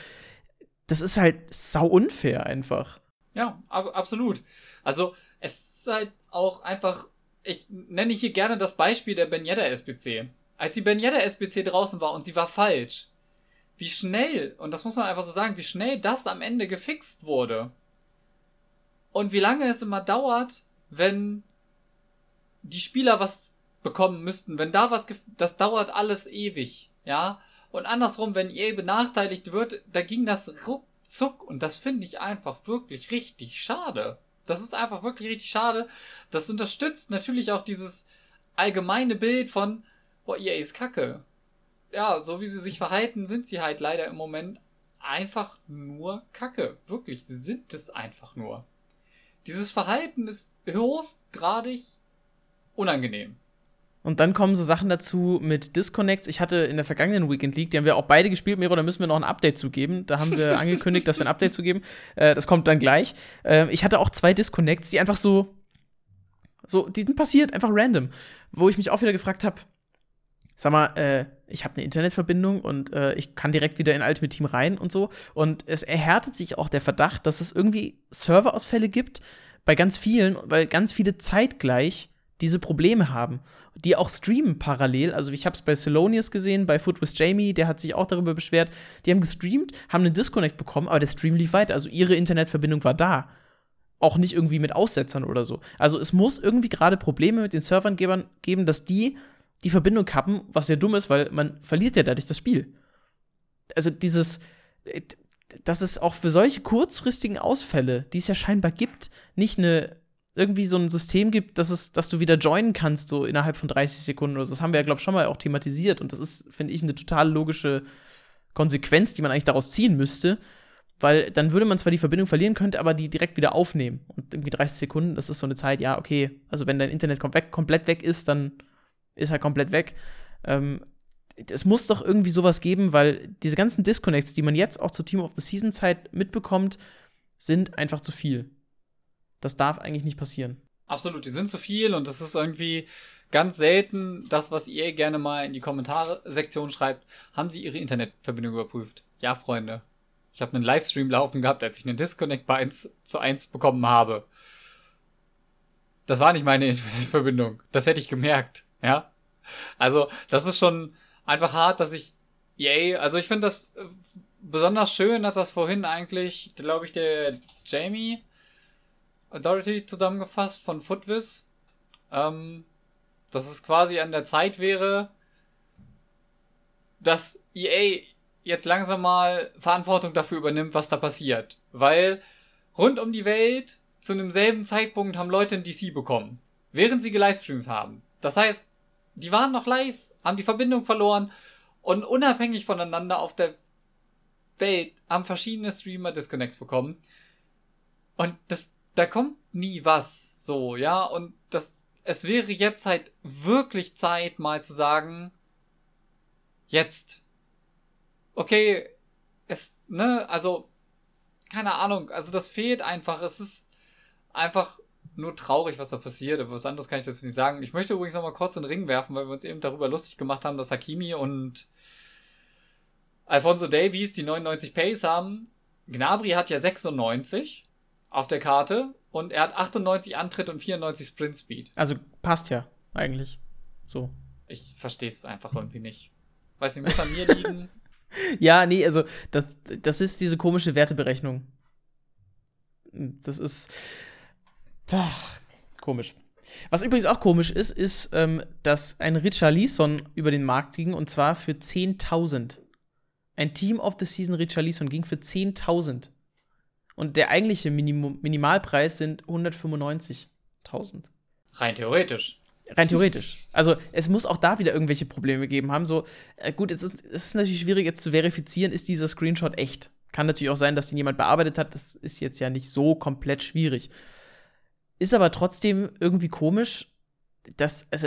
das ist halt sau unfair einfach. Ja, ab absolut. Also es ist halt auch einfach, ich nenne hier gerne das Beispiel der Benjetta SBC. Als die Benjetta SBC draußen war und sie war falsch, wie schnell, und das muss man einfach so sagen, wie schnell das am Ende gefixt wurde. Und wie lange es immer dauert, wenn die Spieler was bekommen müssten. Wenn da was, das dauert alles ewig, ja. Und andersrum, wenn ihr benachteiligt wird, da ging das ruckzuck und das finde ich einfach wirklich richtig schade. Das ist einfach wirklich richtig schade. Das unterstützt natürlich auch dieses allgemeine Bild von, boah, EA ist kacke. Ja, so wie sie sich verhalten, sind sie halt leider im Moment einfach nur kacke. Wirklich, sie sind es einfach nur. Dieses Verhalten ist höchstgradig unangenehm. Und dann kommen so Sachen dazu mit Disconnects. Ich hatte in der vergangenen Weekend League, die haben wir auch beide gespielt, Miro, da müssen wir noch ein Update zugeben. Da haben wir angekündigt, dass wir ein Update zugeben. Äh, das kommt dann gleich. Äh, ich hatte auch zwei Disconnects, die einfach so, so, die sind passiert, einfach random. Wo ich mich auch wieder gefragt habe, sag mal, äh, ich habe eine Internetverbindung und äh, ich kann direkt wieder in Ultimate Team rein und so. Und es erhärtet sich auch der Verdacht, dass es irgendwie Serverausfälle gibt bei ganz vielen, weil ganz viele zeitgleich diese Probleme haben, die auch streamen parallel. Also ich habe es bei Celonius gesehen, bei Foot with Jamie, der hat sich auch darüber beschwert. Die haben gestreamt, haben einen Disconnect bekommen, aber der Stream lief weiter. Also ihre Internetverbindung war da. Auch nicht irgendwie mit Aussetzern oder so. Also es muss irgendwie gerade Probleme mit den Servern geben, dass die die Verbindung kappen, was ja dumm ist, weil man verliert ja dadurch das Spiel. Also dieses, dass es auch für solche kurzfristigen Ausfälle, die es ja scheinbar gibt, nicht eine irgendwie so ein System gibt, dass, es, dass du wieder joinen kannst, so innerhalb von 30 Sekunden oder so. Das haben wir ja, glaube ich, schon mal auch thematisiert. Und das ist, finde ich, eine total logische Konsequenz, die man eigentlich daraus ziehen müsste. Weil dann würde man zwar die Verbindung verlieren, könnte aber die direkt wieder aufnehmen. Und irgendwie 30 Sekunden, das ist so eine Zeit, ja, okay. Also wenn dein Internet komplett weg ist, dann ist er komplett weg. Ähm, es muss doch irgendwie sowas geben, weil diese ganzen Disconnects, die man jetzt auch zur Team of the Season Zeit mitbekommt, sind einfach zu viel. Das darf eigentlich nicht passieren. Absolut, die sind zu viel und das ist irgendwie ganz selten das, was ihr gerne mal in die Kommentare-Sektion schreibt. Haben Sie Ihre Internetverbindung überprüft? Ja, Freunde. Ich habe einen Livestream laufen gehabt, als ich einen Disconnect bei 1 zu 1 bekommen habe. Das war nicht meine Internetverbindung. Das hätte ich gemerkt. Ja. Also, das ist schon einfach hart, dass ich, yay, also ich finde das äh, besonders schön, hat das vorhin eigentlich, glaube ich, der Jamie Authority zusammengefasst von Footwiz. Ähm, dass es quasi an der Zeit wäre, dass EA jetzt langsam mal Verantwortung dafür übernimmt, was da passiert. Weil rund um die Welt zu einem selben Zeitpunkt haben Leute ein DC bekommen, während sie gelivestreamt haben. Das heißt, die waren noch live haben die Verbindung verloren und unabhängig voneinander auf der Welt haben verschiedene Streamer Disconnects bekommen. Und das, da kommt nie was so, ja, und das, es wäre jetzt halt wirklich Zeit, mal zu sagen, jetzt. Okay, es, ne, also, keine Ahnung, also das fehlt einfach, es ist einfach nur traurig, was da passiert, aber was anderes kann ich dazu nicht sagen. Ich möchte übrigens noch mal kurz den Ring werfen, weil wir uns eben darüber lustig gemacht haben, dass Hakimi und Alfonso Davies die 99 Pace haben. Gnabry hat ja 96 auf der Karte und er hat 98 Antritt und 94 Sprint Speed. Also passt ja eigentlich. So. Ich verstehe es einfach irgendwie nicht. Weiß nicht, muss an mir liegen. ja, nee, also das, das ist diese komische Werteberechnung. Das ist. Ach, komisch. Was übrigens auch komisch ist, ist, ähm, dass ein Richard Leeson über den Markt ging und zwar für 10.000. Ein Team of the Season Richard Leeson ging für 10.000. Und der eigentliche Minimum Minimalpreis sind 195.000. Rein theoretisch. Rein theoretisch. Also es muss auch da wieder irgendwelche Probleme gegeben haben. So, äh, gut, es ist, es ist natürlich schwierig jetzt zu verifizieren, ist dieser Screenshot echt. Kann natürlich auch sein, dass den jemand bearbeitet hat. Das ist jetzt ja nicht so komplett schwierig. Ist aber trotzdem irgendwie komisch, dass, also,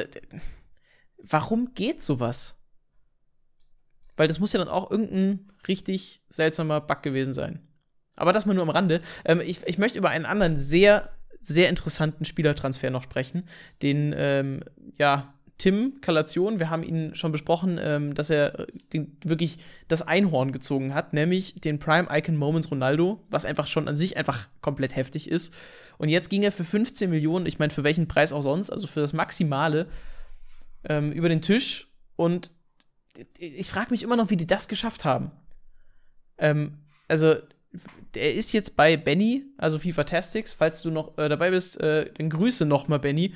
warum geht sowas? Weil das muss ja dann auch irgendein richtig seltsamer Bug gewesen sein. Aber das mal nur am Rande. Ähm, ich, ich möchte über einen anderen sehr, sehr interessanten Spielertransfer noch sprechen, den, ähm, ja, Tim Kalation, wir haben ihn schon besprochen, ähm, dass er den, wirklich das Einhorn gezogen hat, nämlich den Prime Icon Moments Ronaldo, was einfach schon an sich einfach komplett heftig ist. Und jetzt ging er für 15 Millionen, ich meine, für welchen Preis auch sonst, also für das Maximale, ähm, über den Tisch. Und ich frage mich immer noch, wie die das geschafft haben. Ähm, also, er ist jetzt bei Benny, also FIFA Tastics. Falls du noch äh, dabei bist, äh, dann Grüße noch mal, Benny.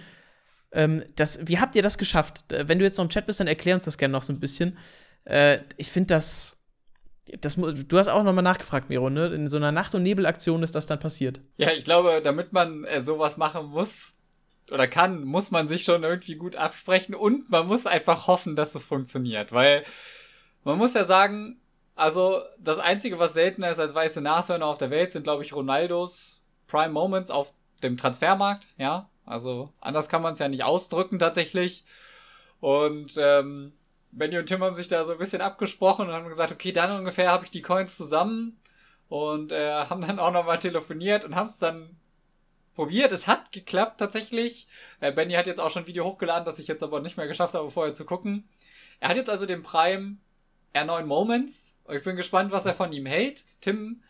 Ähm, das, wie habt ihr das geschafft? Äh, wenn du jetzt noch im Chat bist, dann erklär uns das gerne noch so ein bisschen. Äh, ich finde das, das. Du hast auch noch mal nachgefragt, Miro, ne? In so einer Nacht- und Nebelaktion ist das dann passiert. Ja, ich glaube, damit man äh, sowas machen muss oder kann, muss man sich schon irgendwie gut absprechen und man muss einfach hoffen, dass es funktioniert. Weil man muss ja sagen, also das Einzige, was seltener ist als weiße Nashörner auf der Welt, sind, glaube ich, Ronaldos Prime Moments auf dem Transfermarkt, ja. Also anders kann man es ja nicht ausdrücken tatsächlich. Und ähm, Benny und Tim haben sich da so ein bisschen abgesprochen und haben gesagt, okay, dann ungefähr habe ich die Coins zusammen und äh, haben dann auch nochmal telefoniert und haben es dann probiert. Es hat geklappt tatsächlich. Äh, Benny hat jetzt auch schon ein Video hochgeladen, das ich jetzt aber nicht mehr geschafft habe, vorher zu gucken. Er hat jetzt also den Prime R9 Moments. Ich bin gespannt, was er von ihm hält. Tim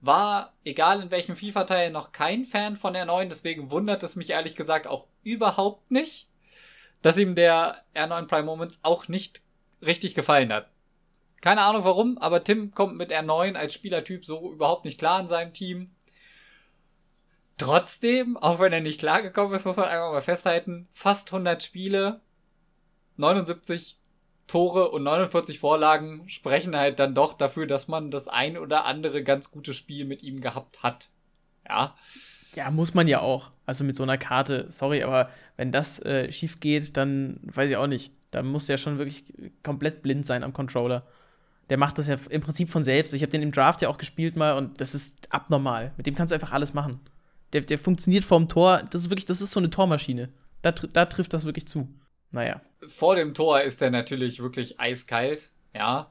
war, egal in welchem FIFA-Teil, noch kein Fan von R9, deswegen wundert es mich ehrlich gesagt auch überhaupt nicht, dass ihm der R9 Prime Moments auch nicht richtig gefallen hat. Keine Ahnung warum, aber Tim kommt mit R9 als Spielertyp so überhaupt nicht klar in seinem Team. Trotzdem, auch wenn er nicht klargekommen ist, muss man einfach mal festhalten, fast 100 Spiele, 79 Tore und 49 Vorlagen sprechen halt dann doch dafür, dass man das ein oder andere ganz gute Spiel mit ihm gehabt hat. Ja. Ja, muss man ja auch. Also mit so einer Karte, sorry, aber wenn das äh, schief geht, dann weiß ich auch nicht. Da muss der schon wirklich komplett blind sein am Controller. Der macht das ja im Prinzip von selbst. Ich habe den im Draft ja auch gespielt mal und das ist abnormal. Mit dem kannst du einfach alles machen. Der, der funktioniert vorm Tor. Das ist wirklich, das ist so eine Tormaschine. Da, da trifft das wirklich zu. Naja. Vor dem Tor ist er natürlich wirklich eiskalt, ja.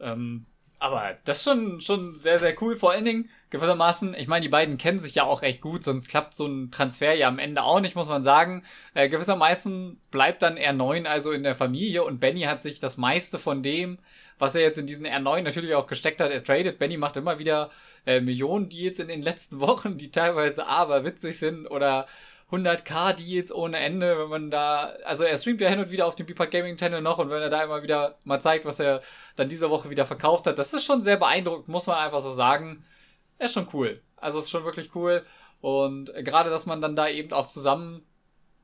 Ähm, aber das ist schon, schon sehr, sehr cool. Vor allen Dingen, gewissermaßen, ich meine, die beiden kennen sich ja auch recht gut, sonst klappt so ein Transfer ja am Ende auch nicht, muss man sagen. Äh, gewissermaßen bleibt dann R9 also in der Familie und Benny hat sich das meiste von dem, was er jetzt in diesen R9 natürlich auch gesteckt hat, ertradet. Benny macht immer wieder äh, Millionen Deals in den letzten Wochen, die teilweise aber witzig sind oder 100k Deals ohne Ende, wenn man da, also er streamt ja hin und wieder auf dem Beepart Gaming Channel noch und wenn er da immer wieder mal zeigt, was er dann diese Woche wieder verkauft hat, das ist schon sehr beeindruckend, muss man einfach so sagen. Er ist schon cool. Also ist schon wirklich cool und gerade, dass man dann da eben auch zusammen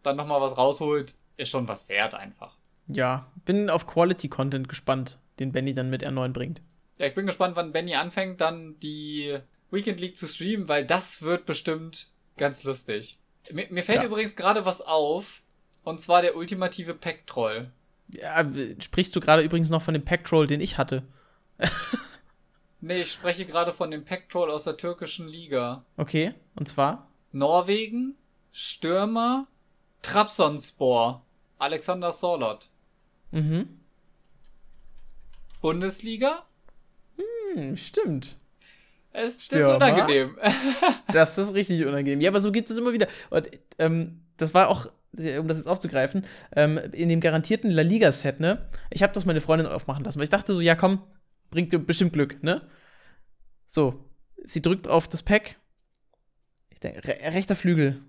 dann nochmal was rausholt, ist schon was wert einfach. Ja, bin auf Quality Content gespannt, den Benny dann mit R9 bringt. Ja, ich bin gespannt, wann Benny anfängt, dann die Weekend League zu streamen, weil das wird bestimmt ganz lustig. Mir, mir fällt ja. übrigens gerade was auf. Und zwar der ultimative Pack-Troll. Ja, sprichst du gerade übrigens noch von dem Pack-Troll, den ich hatte? nee, ich spreche gerade von dem Pack-Troll aus der türkischen Liga. Okay, und zwar? Norwegen, Stürmer, Trabzonspor, Alexander Sorlot. Mhm. Bundesliga? Hm, stimmt. Es, das ist unangenehm. das ist richtig unangenehm. Ja, aber so gibt es immer wieder. Und ähm, das war auch, um das jetzt aufzugreifen, ähm, in dem garantierten La Liga-Set, ne? Ich habe das meine Freundin aufmachen lassen, weil ich dachte so, ja komm, bringt dir bestimmt Glück, ne? So, sie drückt auf das Pack. Ich denke, re rechter Flügel.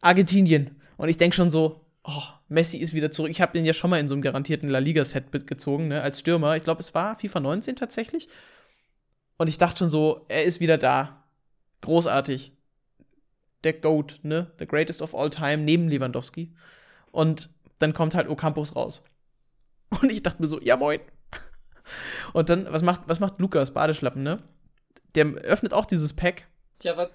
Argentinien. Und ich denke schon so, oh, Messi ist wieder zurück. Ich habe den ja schon mal in so einem garantierten La Liga-Set gezogen, ne, als Stürmer. Ich glaube, es war FIFA 19 tatsächlich. Und ich dachte schon so, er ist wieder da. Großartig. Der GOAT, ne? The greatest of all time, neben Lewandowski. Und dann kommt halt Ocampos raus. Und ich dachte mir so, ja moin. Und dann, was macht, was macht Lukas, Badeschlappen, ne? Der öffnet auch dieses Pack. Ja, was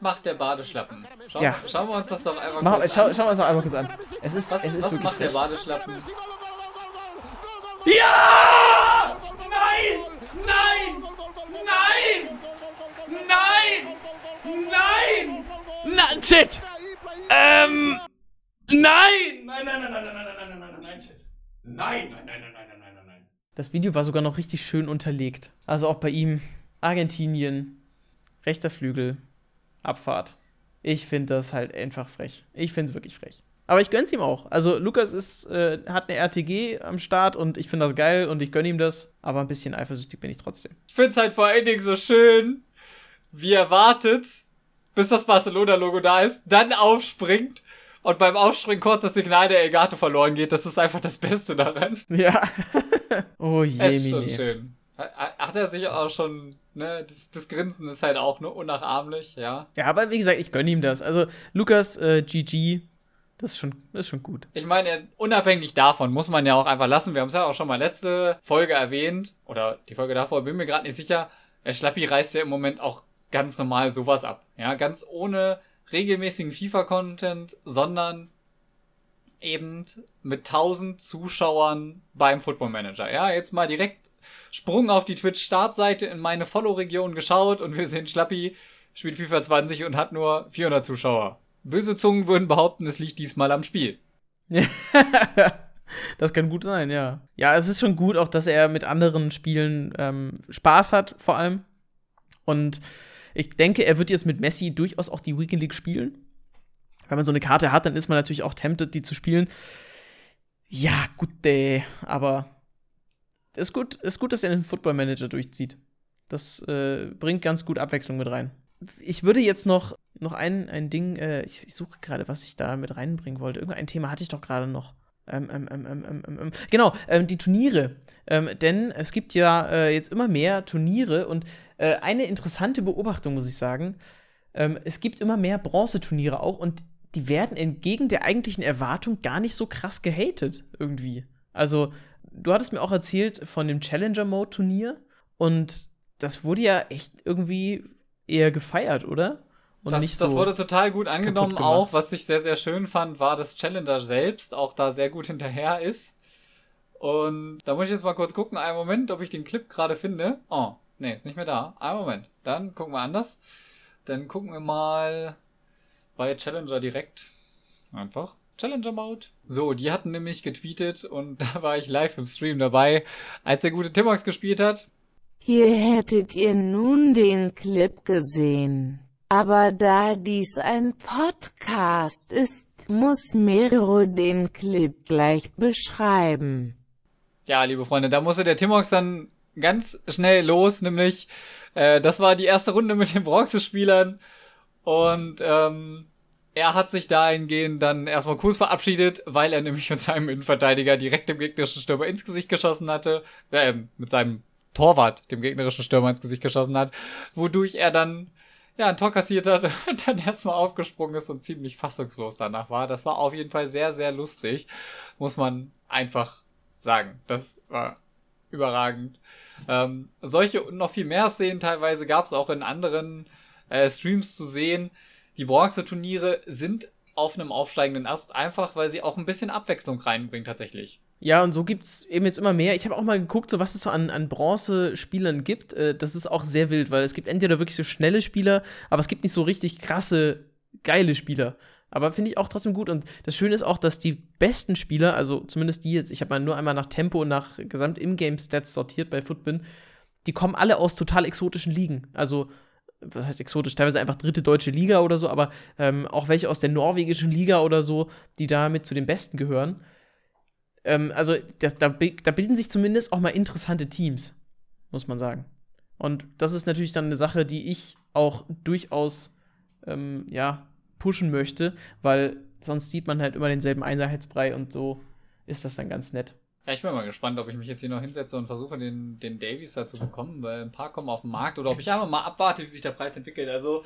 macht der Badeschlappen? Schau, ja. Schauen wir uns das doch einfach Mach, schau, Schauen wir uns doch einfach kurz an. Es ist, was es ist was macht der Badeschlappen? Ja! Nein! Nein! Nein! Nein! Na, shit! Ähm. Nein! Nein, nein, nein, nein, nein, nein, nein, nein, nein, nein, shit. Nein, nein, nein, nein, nein, nein, nein, nein. Das Video war sogar noch richtig schön unterlegt. Also auch bei ihm. Argentinien, rechter Flügel, Abfahrt. Ich finde das halt einfach frech. Ich finde es wirklich frech. Aber ich gönn's ihm auch. Also Lukas ist, äh, hat eine RTG am Start und ich finde das geil und ich gönne ihm das. Aber ein bisschen eifersüchtig bin ich trotzdem. Ich finde es halt vor allen Dingen so schön, wie er wartet, bis das Barcelona-Logo da ist, dann aufspringt und beim Aufspringen kurz das Signal der Elgato verloren geht. Das ist einfach das Beste daran. Ja. oh je, ist schon schön. Hat er sich auch schon, ne, das, das Grinsen ist halt auch nur unnachahmlich, ja. Ja, aber wie gesagt, ich gönne ihm das. Also, Lukas, äh, GG, das ist schon, das ist schon gut. Ich meine, unabhängig davon muss man ja auch einfach lassen. Wir haben es ja auch schon mal letzte Folge erwähnt, oder die Folge davor, bin mir gerade nicht sicher. Der Schlappi reißt ja im Moment auch ganz normal sowas ab. Ja, ganz ohne regelmäßigen FIFA-Content, sondern eben mit 1000 Zuschauern beim Football Manager. Ja, jetzt mal direkt Sprung auf die Twitch-Startseite in meine Follow-Region geschaut und wir sehen, Schlappi spielt FIFA 20 und hat nur 400 Zuschauer. Böse Zungen würden behaupten, es liegt diesmal am Spiel. das kann gut sein, ja. Ja, es ist schon gut, auch dass er mit anderen Spielen ähm, Spaß hat, vor allem. Und ich denke, er wird jetzt mit Messi durchaus auch die Weekend League spielen. Wenn man so eine Karte hat, dann ist man natürlich auch tempted, die zu spielen. Ja, gut, ey, aber ist gut, ist gut, dass er den Football Manager durchzieht. Das äh, bringt ganz gut Abwechslung mit rein. Ich würde jetzt noch, noch ein, ein Ding, äh, ich, ich, suche gerade, was ich da mit reinbringen wollte. Irgendein Thema hatte ich doch gerade noch. Ähm, ähm, ähm, genau, die Turniere. denn es gibt ja äh, jetzt immer mehr Turniere und äh, eine interessante Beobachtung, muss ich sagen. es gibt immer mehr Bronzeturniere auch und die werden entgegen der eigentlichen Erwartung gar nicht so krass gehatet irgendwie. Also du hattest mir auch erzählt von dem Challenger-Mode-Turnier und das wurde ja echt irgendwie eher gefeiert, oder? Und das, nicht so das wurde total gut angenommen. Auch was ich sehr, sehr schön fand, war, dass Challenger selbst auch da sehr gut hinterher ist. Und da muss ich jetzt mal kurz gucken, einen Moment, ob ich den Clip gerade finde. Oh, nee, ist nicht mehr da. Einen Moment. Dann gucken wir anders. Dann gucken wir mal bei Challenger direkt. Einfach. Challenger Mode. So, die hatten nämlich getweetet und da war ich live im Stream dabei, als der gute Timox gespielt hat. Hier hättet ihr nun den Clip gesehen. Aber da dies ein Podcast ist, muss Mero den Clip gleich beschreiben. Ja, liebe Freunde, da musste der Timox dann ganz schnell los, nämlich äh, das war die erste Runde mit den Bronzespielern und ähm, er hat sich dahingehend dann erstmal kurz verabschiedet, weil er nämlich mit seinem Innenverteidiger direkt dem gegnerischen Stürmer ins Gesicht geschossen hatte, äh, mit seinem Torwart dem gegnerischen Stürmer ins Gesicht geschossen hat, wodurch er dann ja ein Tor kassiert hat und dann erstmal aufgesprungen ist und ziemlich fassungslos danach war. Das war auf jeden Fall sehr, sehr lustig, muss man einfach sagen. Das war überragend. Ähm, solche und noch viel mehr Szenen teilweise gab es auch in anderen äh, Streams zu sehen. Die Bronze-Turniere sind auf einem aufsteigenden Ast, einfach weil sie auch ein bisschen Abwechslung reinbringen tatsächlich. Ja, und so gibt es eben jetzt immer mehr. Ich habe auch mal geguckt, so was es so an, an Bronze-Spielern gibt. Äh, das ist auch sehr wild, weil es gibt entweder wirklich so schnelle Spieler, aber es gibt nicht so richtig krasse, geile Spieler. Aber finde ich auch trotzdem gut. Und das Schöne ist auch, dass die besten Spieler, also zumindest die jetzt, ich habe mal nur einmal nach Tempo und nach Gesamt-Ingame-Stats sortiert bei Footbin, die kommen alle aus total exotischen Ligen. Also, was heißt exotisch? Teilweise einfach dritte deutsche Liga oder so, aber ähm, auch welche aus der norwegischen Liga oder so, die damit zu den Besten gehören. Ähm, also, das, da, da bilden sich zumindest auch mal interessante Teams, muss man sagen. Und das ist natürlich dann eine Sache, die ich auch durchaus, ähm, ja, pushen möchte, weil sonst sieht man halt immer denselben Einheitsbrei und so ist das dann ganz nett. Ja, ich bin mal gespannt, ob ich mich jetzt hier noch hinsetze und versuche, den, den Davies da zu bekommen, weil ein paar kommen auf den Markt oder ob ich einfach mal abwarte, wie sich der Preis entwickelt. Also,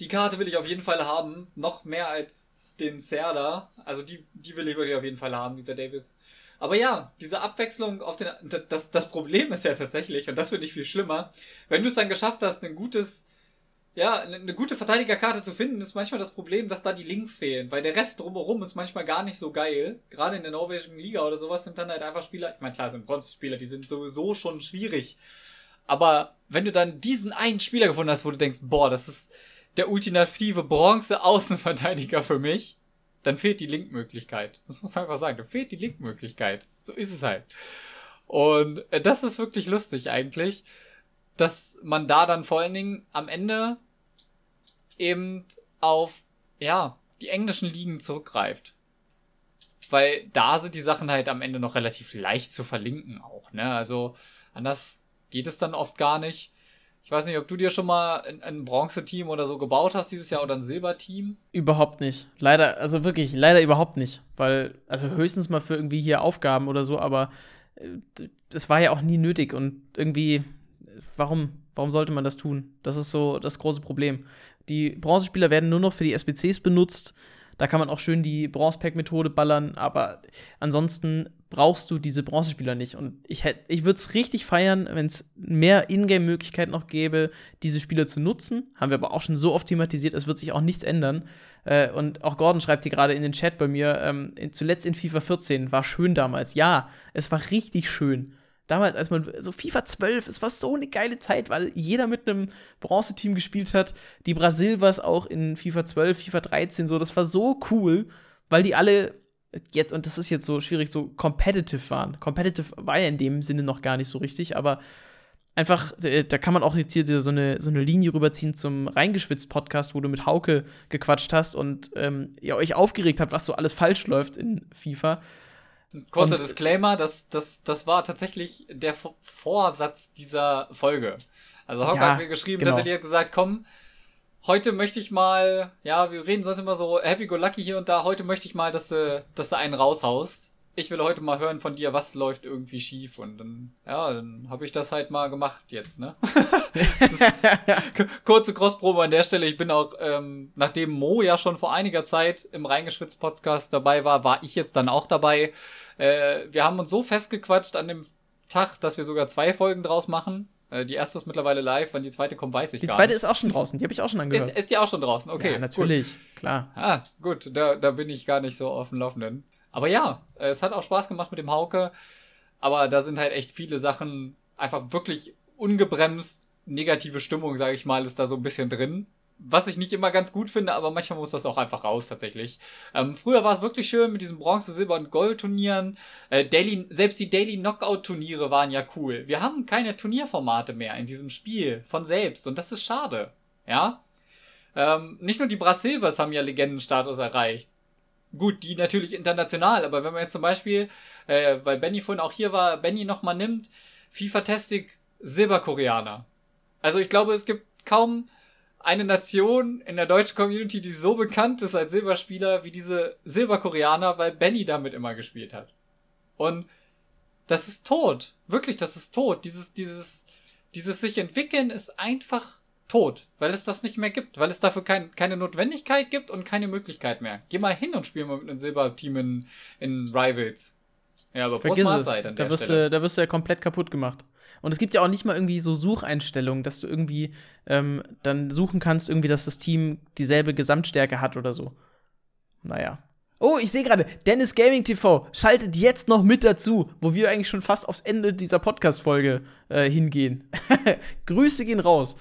die Karte will ich auf jeden Fall haben. Noch mehr als den Serda. Also, die, die will ich wirklich auf jeden Fall haben, dieser Davis. Aber ja, diese Abwechslung auf den, das, das Problem ist ja tatsächlich, und das finde ich viel schlimmer, wenn du es dann geschafft hast, ein gutes, ja, eine gute Verteidigerkarte zu finden, ist manchmal das Problem, dass da die Links fehlen, weil der Rest drumherum ist manchmal gar nicht so geil. Gerade in der norwegischen Liga oder sowas sind dann halt einfach Spieler, ich meine, klar, sind Bronzespieler, die sind sowieso schon schwierig. Aber wenn du dann diesen einen Spieler gefunden hast, wo du denkst, boah, das ist der ultimative Bronze-Außenverteidiger für mich, dann fehlt die Linkmöglichkeit. Das muss man einfach sagen, da fehlt die Linkmöglichkeit. So ist es halt. Und äh, das ist wirklich lustig eigentlich, dass man da dann vor allen Dingen am Ende eben auf, ja, die englischen Ligen zurückgreift. Weil da sind die Sachen halt am Ende noch relativ leicht zu verlinken auch, ne? Also anders geht es dann oft gar nicht. Ich weiß nicht, ob du dir schon mal ein, Bronze-Team oder so gebaut hast dieses Jahr oder ein Silberteam? Überhaupt nicht. Leider, also wirklich, leider überhaupt nicht. Weil, also höchstens mal für irgendwie hier Aufgaben oder so, aber äh, das war ja auch nie nötig und irgendwie, warum, warum sollte man das tun? Das ist so das große Problem. Die Bronzespieler werden nur noch für die SBCs benutzt. Da kann man auch schön die Bronze-Pack-Methode ballern, aber ansonsten brauchst du diese Bronzespieler nicht. Und ich, ich würde es richtig feiern, wenn es mehr Ingame-Möglichkeiten noch gäbe, diese Spieler zu nutzen. Haben wir aber auch schon so oft thematisiert, es wird sich auch nichts ändern. Äh, und auch Gordon schreibt hier gerade in den Chat bei mir, ähm, zuletzt in FIFA 14 war schön damals. Ja, es war richtig schön damals, als man so FIFA 12, es war so eine geile Zeit, weil jeder mit einem Bronzeteam gespielt hat. Die Brasilvers auch in FIFA 12, FIFA 13, so, das war so cool, weil die alle jetzt, und das ist jetzt so schwierig, so competitive waren. Competitive war ja in dem Sinne noch gar nicht so richtig, aber einfach, äh, da kann man auch jetzt hier so eine, so eine Linie rüberziehen zum Reingeschwitzt-Podcast, wo du mit Hauke gequatscht hast und ähm, ihr euch aufgeregt habt, was so alles falsch läuft in FIFA. Kurzer und, Disclaimer, das, das, das war tatsächlich der Vorsatz dieser Folge. Also Hauke ja, hat mir geschrieben, genau. tatsächlich hat gesagt, komm, heute möchte ich mal, ja, wir reden sonst immer so happy go lucky hier und da, heute möchte ich mal, dass du, dass du einen raushaust. Ich will heute mal hören von dir, was läuft irgendwie schief und dann, ja, dann habe ich das halt mal gemacht jetzt, ne? kurze Crossprobe an der Stelle. Ich bin auch, ähm, nachdem Mo ja schon vor einiger Zeit im Reingeschwitzt Podcast dabei war, war ich jetzt dann auch dabei. Äh, wir haben uns so festgequatscht an dem Tag, dass wir sogar zwei Folgen draus machen. Äh, die erste ist mittlerweile live, wann die zweite kommt, weiß ich die gar nicht. Die zweite ist auch schon draußen, die habe ich auch schon angehört. Ist, ist die auch schon draußen? Okay. Ja, natürlich, gut. klar. Ah, gut, da, da bin ich gar nicht so auf dem Laufenden. Aber ja, es hat auch Spaß gemacht mit dem Hauke. Aber da sind halt echt viele Sachen einfach wirklich ungebremst negative Stimmung, sage ich mal, ist da so ein bisschen drin was ich nicht immer ganz gut finde, aber manchmal muss das auch einfach raus tatsächlich. Ähm, früher war es wirklich schön mit diesen Bronze, Silber und Gold Turnieren. Äh, selbst die Daily Knockout Turniere waren ja cool. Wir haben keine Turnierformate mehr in diesem Spiel von selbst und das ist schade. Ja. Ähm, nicht nur die Brasilvers haben ja Legendenstatus erreicht. Gut, die natürlich international, aber wenn man jetzt zum Beispiel, äh, weil Benny vorhin auch hier war, Benny nochmal nimmt, FIFA Tastic Silberkoreaner. Also ich glaube, es gibt kaum eine Nation in der deutschen Community, die so bekannt ist als Silberspieler wie diese Silberkoreaner, weil Benny damit immer gespielt hat. Und das ist tot. Wirklich, das ist tot. Dieses, dieses, dieses sich entwickeln ist einfach tot, weil es das nicht mehr gibt, weil es dafür kein, keine Notwendigkeit gibt und keine Möglichkeit mehr. Geh mal hin und spiel mal mit einem Silberteam in, in Rivals. Ja, aber Vergiss es. Da wirst, du, da wirst du ja komplett kaputt gemacht. Und es gibt ja auch nicht mal irgendwie so Sucheinstellungen, dass du irgendwie ähm, dann suchen kannst, irgendwie, dass das Team dieselbe Gesamtstärke hat oder so. Naja. Oh, ich sehe gerade, Dennis Gaming TV schaltet jetzt noch mit dazu, wo wir eigentlich schon fast aufs Ende dieser Podcast-Folge äh, hingehen. Grüße gehen raus.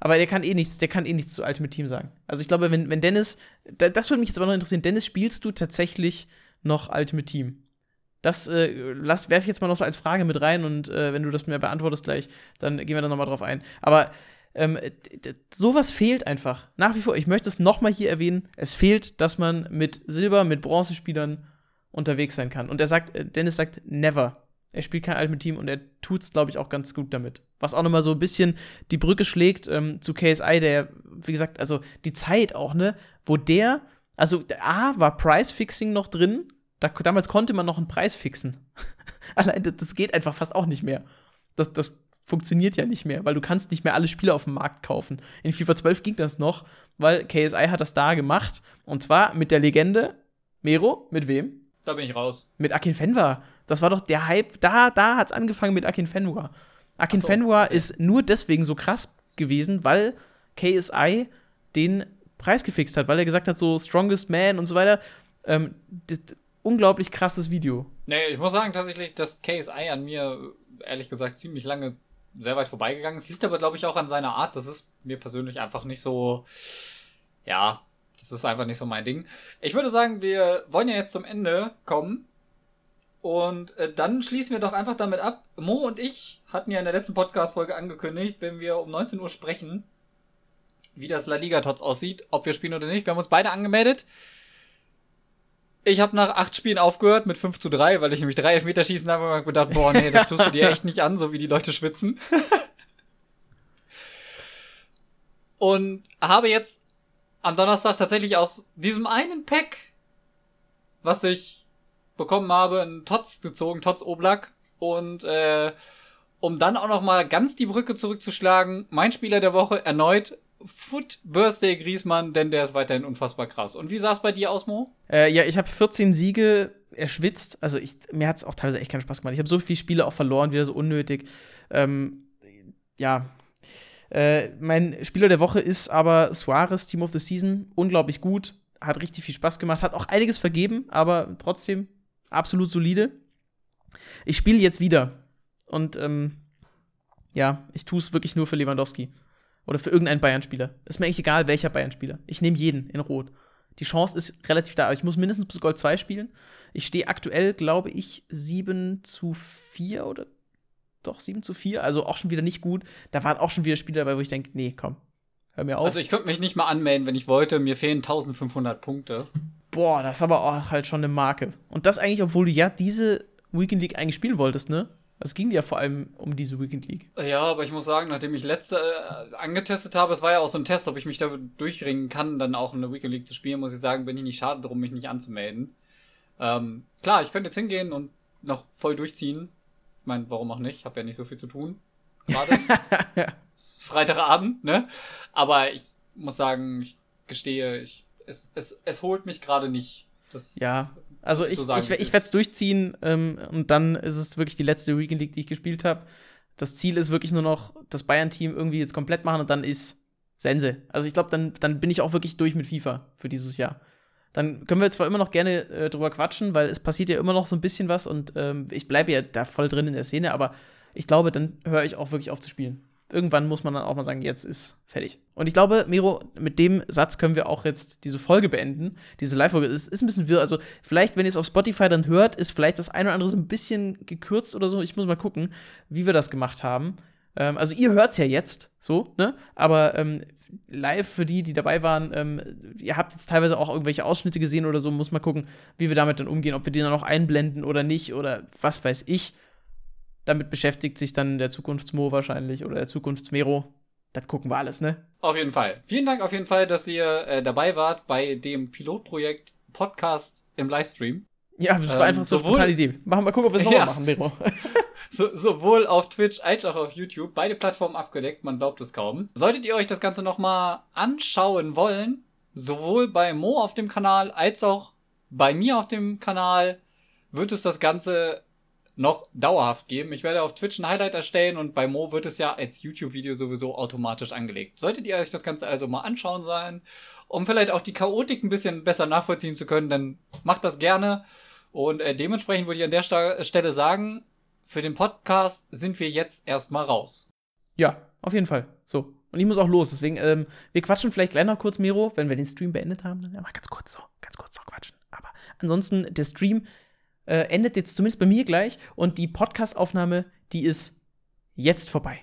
Aber der kann eh nichts, der kann eh nichts zu Ultimate Team sagen. Also ich glaube, wenn, wenn Dennis, das würde mich jetzt aber noch interessieren, Dennis, spielst du tatsächlich noch Ultimate Team? Das äh, werfe ich jetzt mal noch so als Frage mit rein und äh, wenn du das mir beantwortest gleich, dann gehen wir da nochmal drauf ein. Aber ähm, sowas fehlt einfach. Nach wie vor, ich möchte es nochmal hier erwähnen, es fehlt, dass man mit Silber, mit Bronzespielern unterwegs sein kann. Und er sagt, äh, Dennis sagt, never. Er spielt kein Ultimate Team und er tut es, glaube ich, auch ganz gut damit. Was auch nochmal so ein bisschen die Brücke schlägt ähm, zu KSI, der, wie gesagt, also die Zeit auch, ne, wo der, also A, war Price-Fixing noch drin. Da, damals konnte man noch einen Preis fixen. Allein das geht einfach fast auch nicht mehr. Das, das funktioniert ja nicht mehr, weil du kannst nicht mehr alle Spiele auf dem Markt kaufen. In FIFA 12 ging das noch, weil KSI hat das da gemacht. Und zwar mit der Legende Mero, mit wem? Da bin ich raus. Mit Akin Fenwa. Das war doch der Hype. Da, da hat es angefangen mit Akin Fenwa. Akin so, Fenwa okay. ist nur deswegen so krass gewesen, weil KSI den Preis gefixt hat, weil er gesagt hat, so Strongest Man und so weiter. Ähm, unglaublich krasses Video. Nee, ich muss sagen tatsächlich, dass KSI an mir, ehrlich gesagt, ziemlich lange sehr weit vorbeigegangen ist. Liegt aber, glaube ich, auch an seiner Art. Das ist mir persönlich einfach nicht so, ja, das ist einfach nicht so mein Ding. Ich würde sagen, wir wollen ja jetzt zum Ende kommen. Und äh, dann schließen wir doch einfach damit ab. Mo und ich hatten ja in der letzten Podcast-Folge angekündigt, wenn wir um 19 Uhr sprechen, wie das La Liga-Tots aussieht, ob wir spielen oder nicht. Wir haben uns beide angemeldet. Ich habe nach acht Spielen aufgehört mit 5 zu 3, weil ich nämlich drei Elfmeter schießen habe und gedacht, boah, nee, das tust du dir echt nicht an, so wie die Leute schwitzen. und habe jetzt am Donnerstag tatsächlich aus diesem einen Pack, was ich bekommen habe, einen Tots gezogen, Tots Oblak. Und äh, um dann auch noch mal ganz die Brücke zurückzuschlagen, mein Spieler der Woche erneut Foot Birthday Griesmann, denn der ist weiterhin unfassbar krass. Und wie sah es bei dir aus, Mo? Äh, ja, ich habe 14 Siege erschwitzt. Also ich, mir hat es auch teilweise echt keinen Spaß gemacht. Ich habe so viele Spiele auch verloren, wieder so unnötig. Ähm, ja. Äh, mein Spieler der Woche ist aber Suarez, Team of the Season. Unglaublich gut. Hat richtig viel Spaß gemacht. Hat auch einiges vergeben, aber trotzdem absolut solide. Ich spiele jetzt wieder. Und ähm, ja, ich tue es wirklich nur für Lewandowski. Oder für irgendeinen Bayern-Spieler. Ist mir eigentlich egal, welcher Bayern-Spieler. Ich nehme jeden in Rot. Die Chance ist relativ da. Ich muss mindestens bis Gold 2 spielen. Ich stehe aktuell, glaube ich, 7 zu 4 oder doch 7 zu 4. Also auch schon wieder nicht gut. Da waren auch schon wieder Spieler dabei, wo ich denke, nee, komm, hör mir auf. Also ich könnte mich nicht mal anmelden, wenn ich wollte. Mir fehlen 1500 Punkte. Boah, das ist aber auch halt schon eine Marke. Und das eigentlich, obwohl du ja diese Weekend League eigentlich spielen wolltest, ne? Es ging ja vor allem um diese Weekend League. Ja, aber ich muss sagen, nachdem ich letzte äh, angetestet habe, es war ja auch so ein Test, ob ich mich da durchringen kann, dann auch eine Weekend League zu spielen, muss ich sagen, bin ich nicht schade drum, mich nicht anzumelden. Ähm, klar, ich könnte jetzt hingehen und noch voll durchziehen. Ich meine, warum auch nicht? Ich habe ja nicht so viel zu tun. Gerade. es ist Freitagabend, ne? Aber ich muss sagen, ich gestehe, ich, es, es, es holt mich gerade nicht. Das ja, also ich, so sagen, ich, ich werde es durchziehen ähm, und dann ist es wirklich die letzte Weekend League, die ich gespielt habe. Das Ziel ist wirklich nur noch das Bayern-Team irgendwie jetzt komplett machen und dann ist Sense. Also ich glaube, dann, dann bin ich auch wirklich durch mit FIFA für dieses Jahr. Dann können wir zwar immer noch gerne äh, drüber quatschen, weil es passiert ja immer noch so ein bisschen was und ähm, ich bleibe ja da voll drin in der Szene, aber ich glaube, dann höre ich auch wirklich auf zu spielen irgendwann muss man dann auch mal sagen, jetzt ist fertig. Und ich glaube, Miro, mit dem Satz können wir auch jetzt diese Folge beenden. Diese Live-Folge ist, ist ein bisschen wirr. Also, vielleicht, wenn ihr es auf Spotify dann hört, ist vielleicht das eine oder andere so ein bisschen gekürzt oder so. Ich muss mal gucken, wie wir das gemacht haben. Ähm, also, ihr hört es ja jetzt so, ne? Aber ähm, live für die, die dabei waren, ähm, ihr habt jetzt teilweise auch irgendwelche Ausschnitte gesehen oder so. Muss mal gucken, wie wir damit dann umgehen, ob wir die dann noch einblenden oder nicht oder was weiß ich damit beschäftigt sich dann der Zukunftsmo wahrscheinlich oder der Zukunftsmero. Das gucken wir alles, ne? Auf jeden Fall. Vielen Dank auf jeden Fall, dass ihr äh, dabei wart bei dem Pilotprojekt Podcast im Livestream. Ja, das war ähm, einfach so eine spontane Idee. Machen wir gucken, ob wir es nochmal ja. machen, Mero. so, sowohl auf Twitch als auch auf YouTube. Beide Plattformen abgedeckt, man glaubt es kaum. Solltet ihr euch das Ganze nochmal anschauen wollen, sowohl bei Mo auf dem Kanal als auch bei mir auf dem Kanal, wird es das Ganze noch dauerhaft geben. Ich werde auf Twitch ein Highlight erstellen und bei Mo wird es ja als YouTube-Video sowieso automatisch angelegt. Solltet ihr euch das Ganze also mal anschauen sein, um vielleicht auch die Chaotik ein bisschen besser nachvollziehen zu können, dann macht das gerne. Und äh, dementsprechend würde ich an der Sta Stelle sagen, für den Podcast sind wir jetzt erstmal raus. Ja, auf jeden Fall. So. Und ich muss auch los. Deswegen, ähm, wir quatschen vielleicht gleich noch kurz, Miro, wenn wir den Stream beendet haben. Dann ja, mal ganz kurz so, ganz kurz noch quatschen. Aber ansonsten, der Stream äh, endet jetzt zumindest bei mir gleich und die Podcastaufnahme, die ist jetzt vorbei.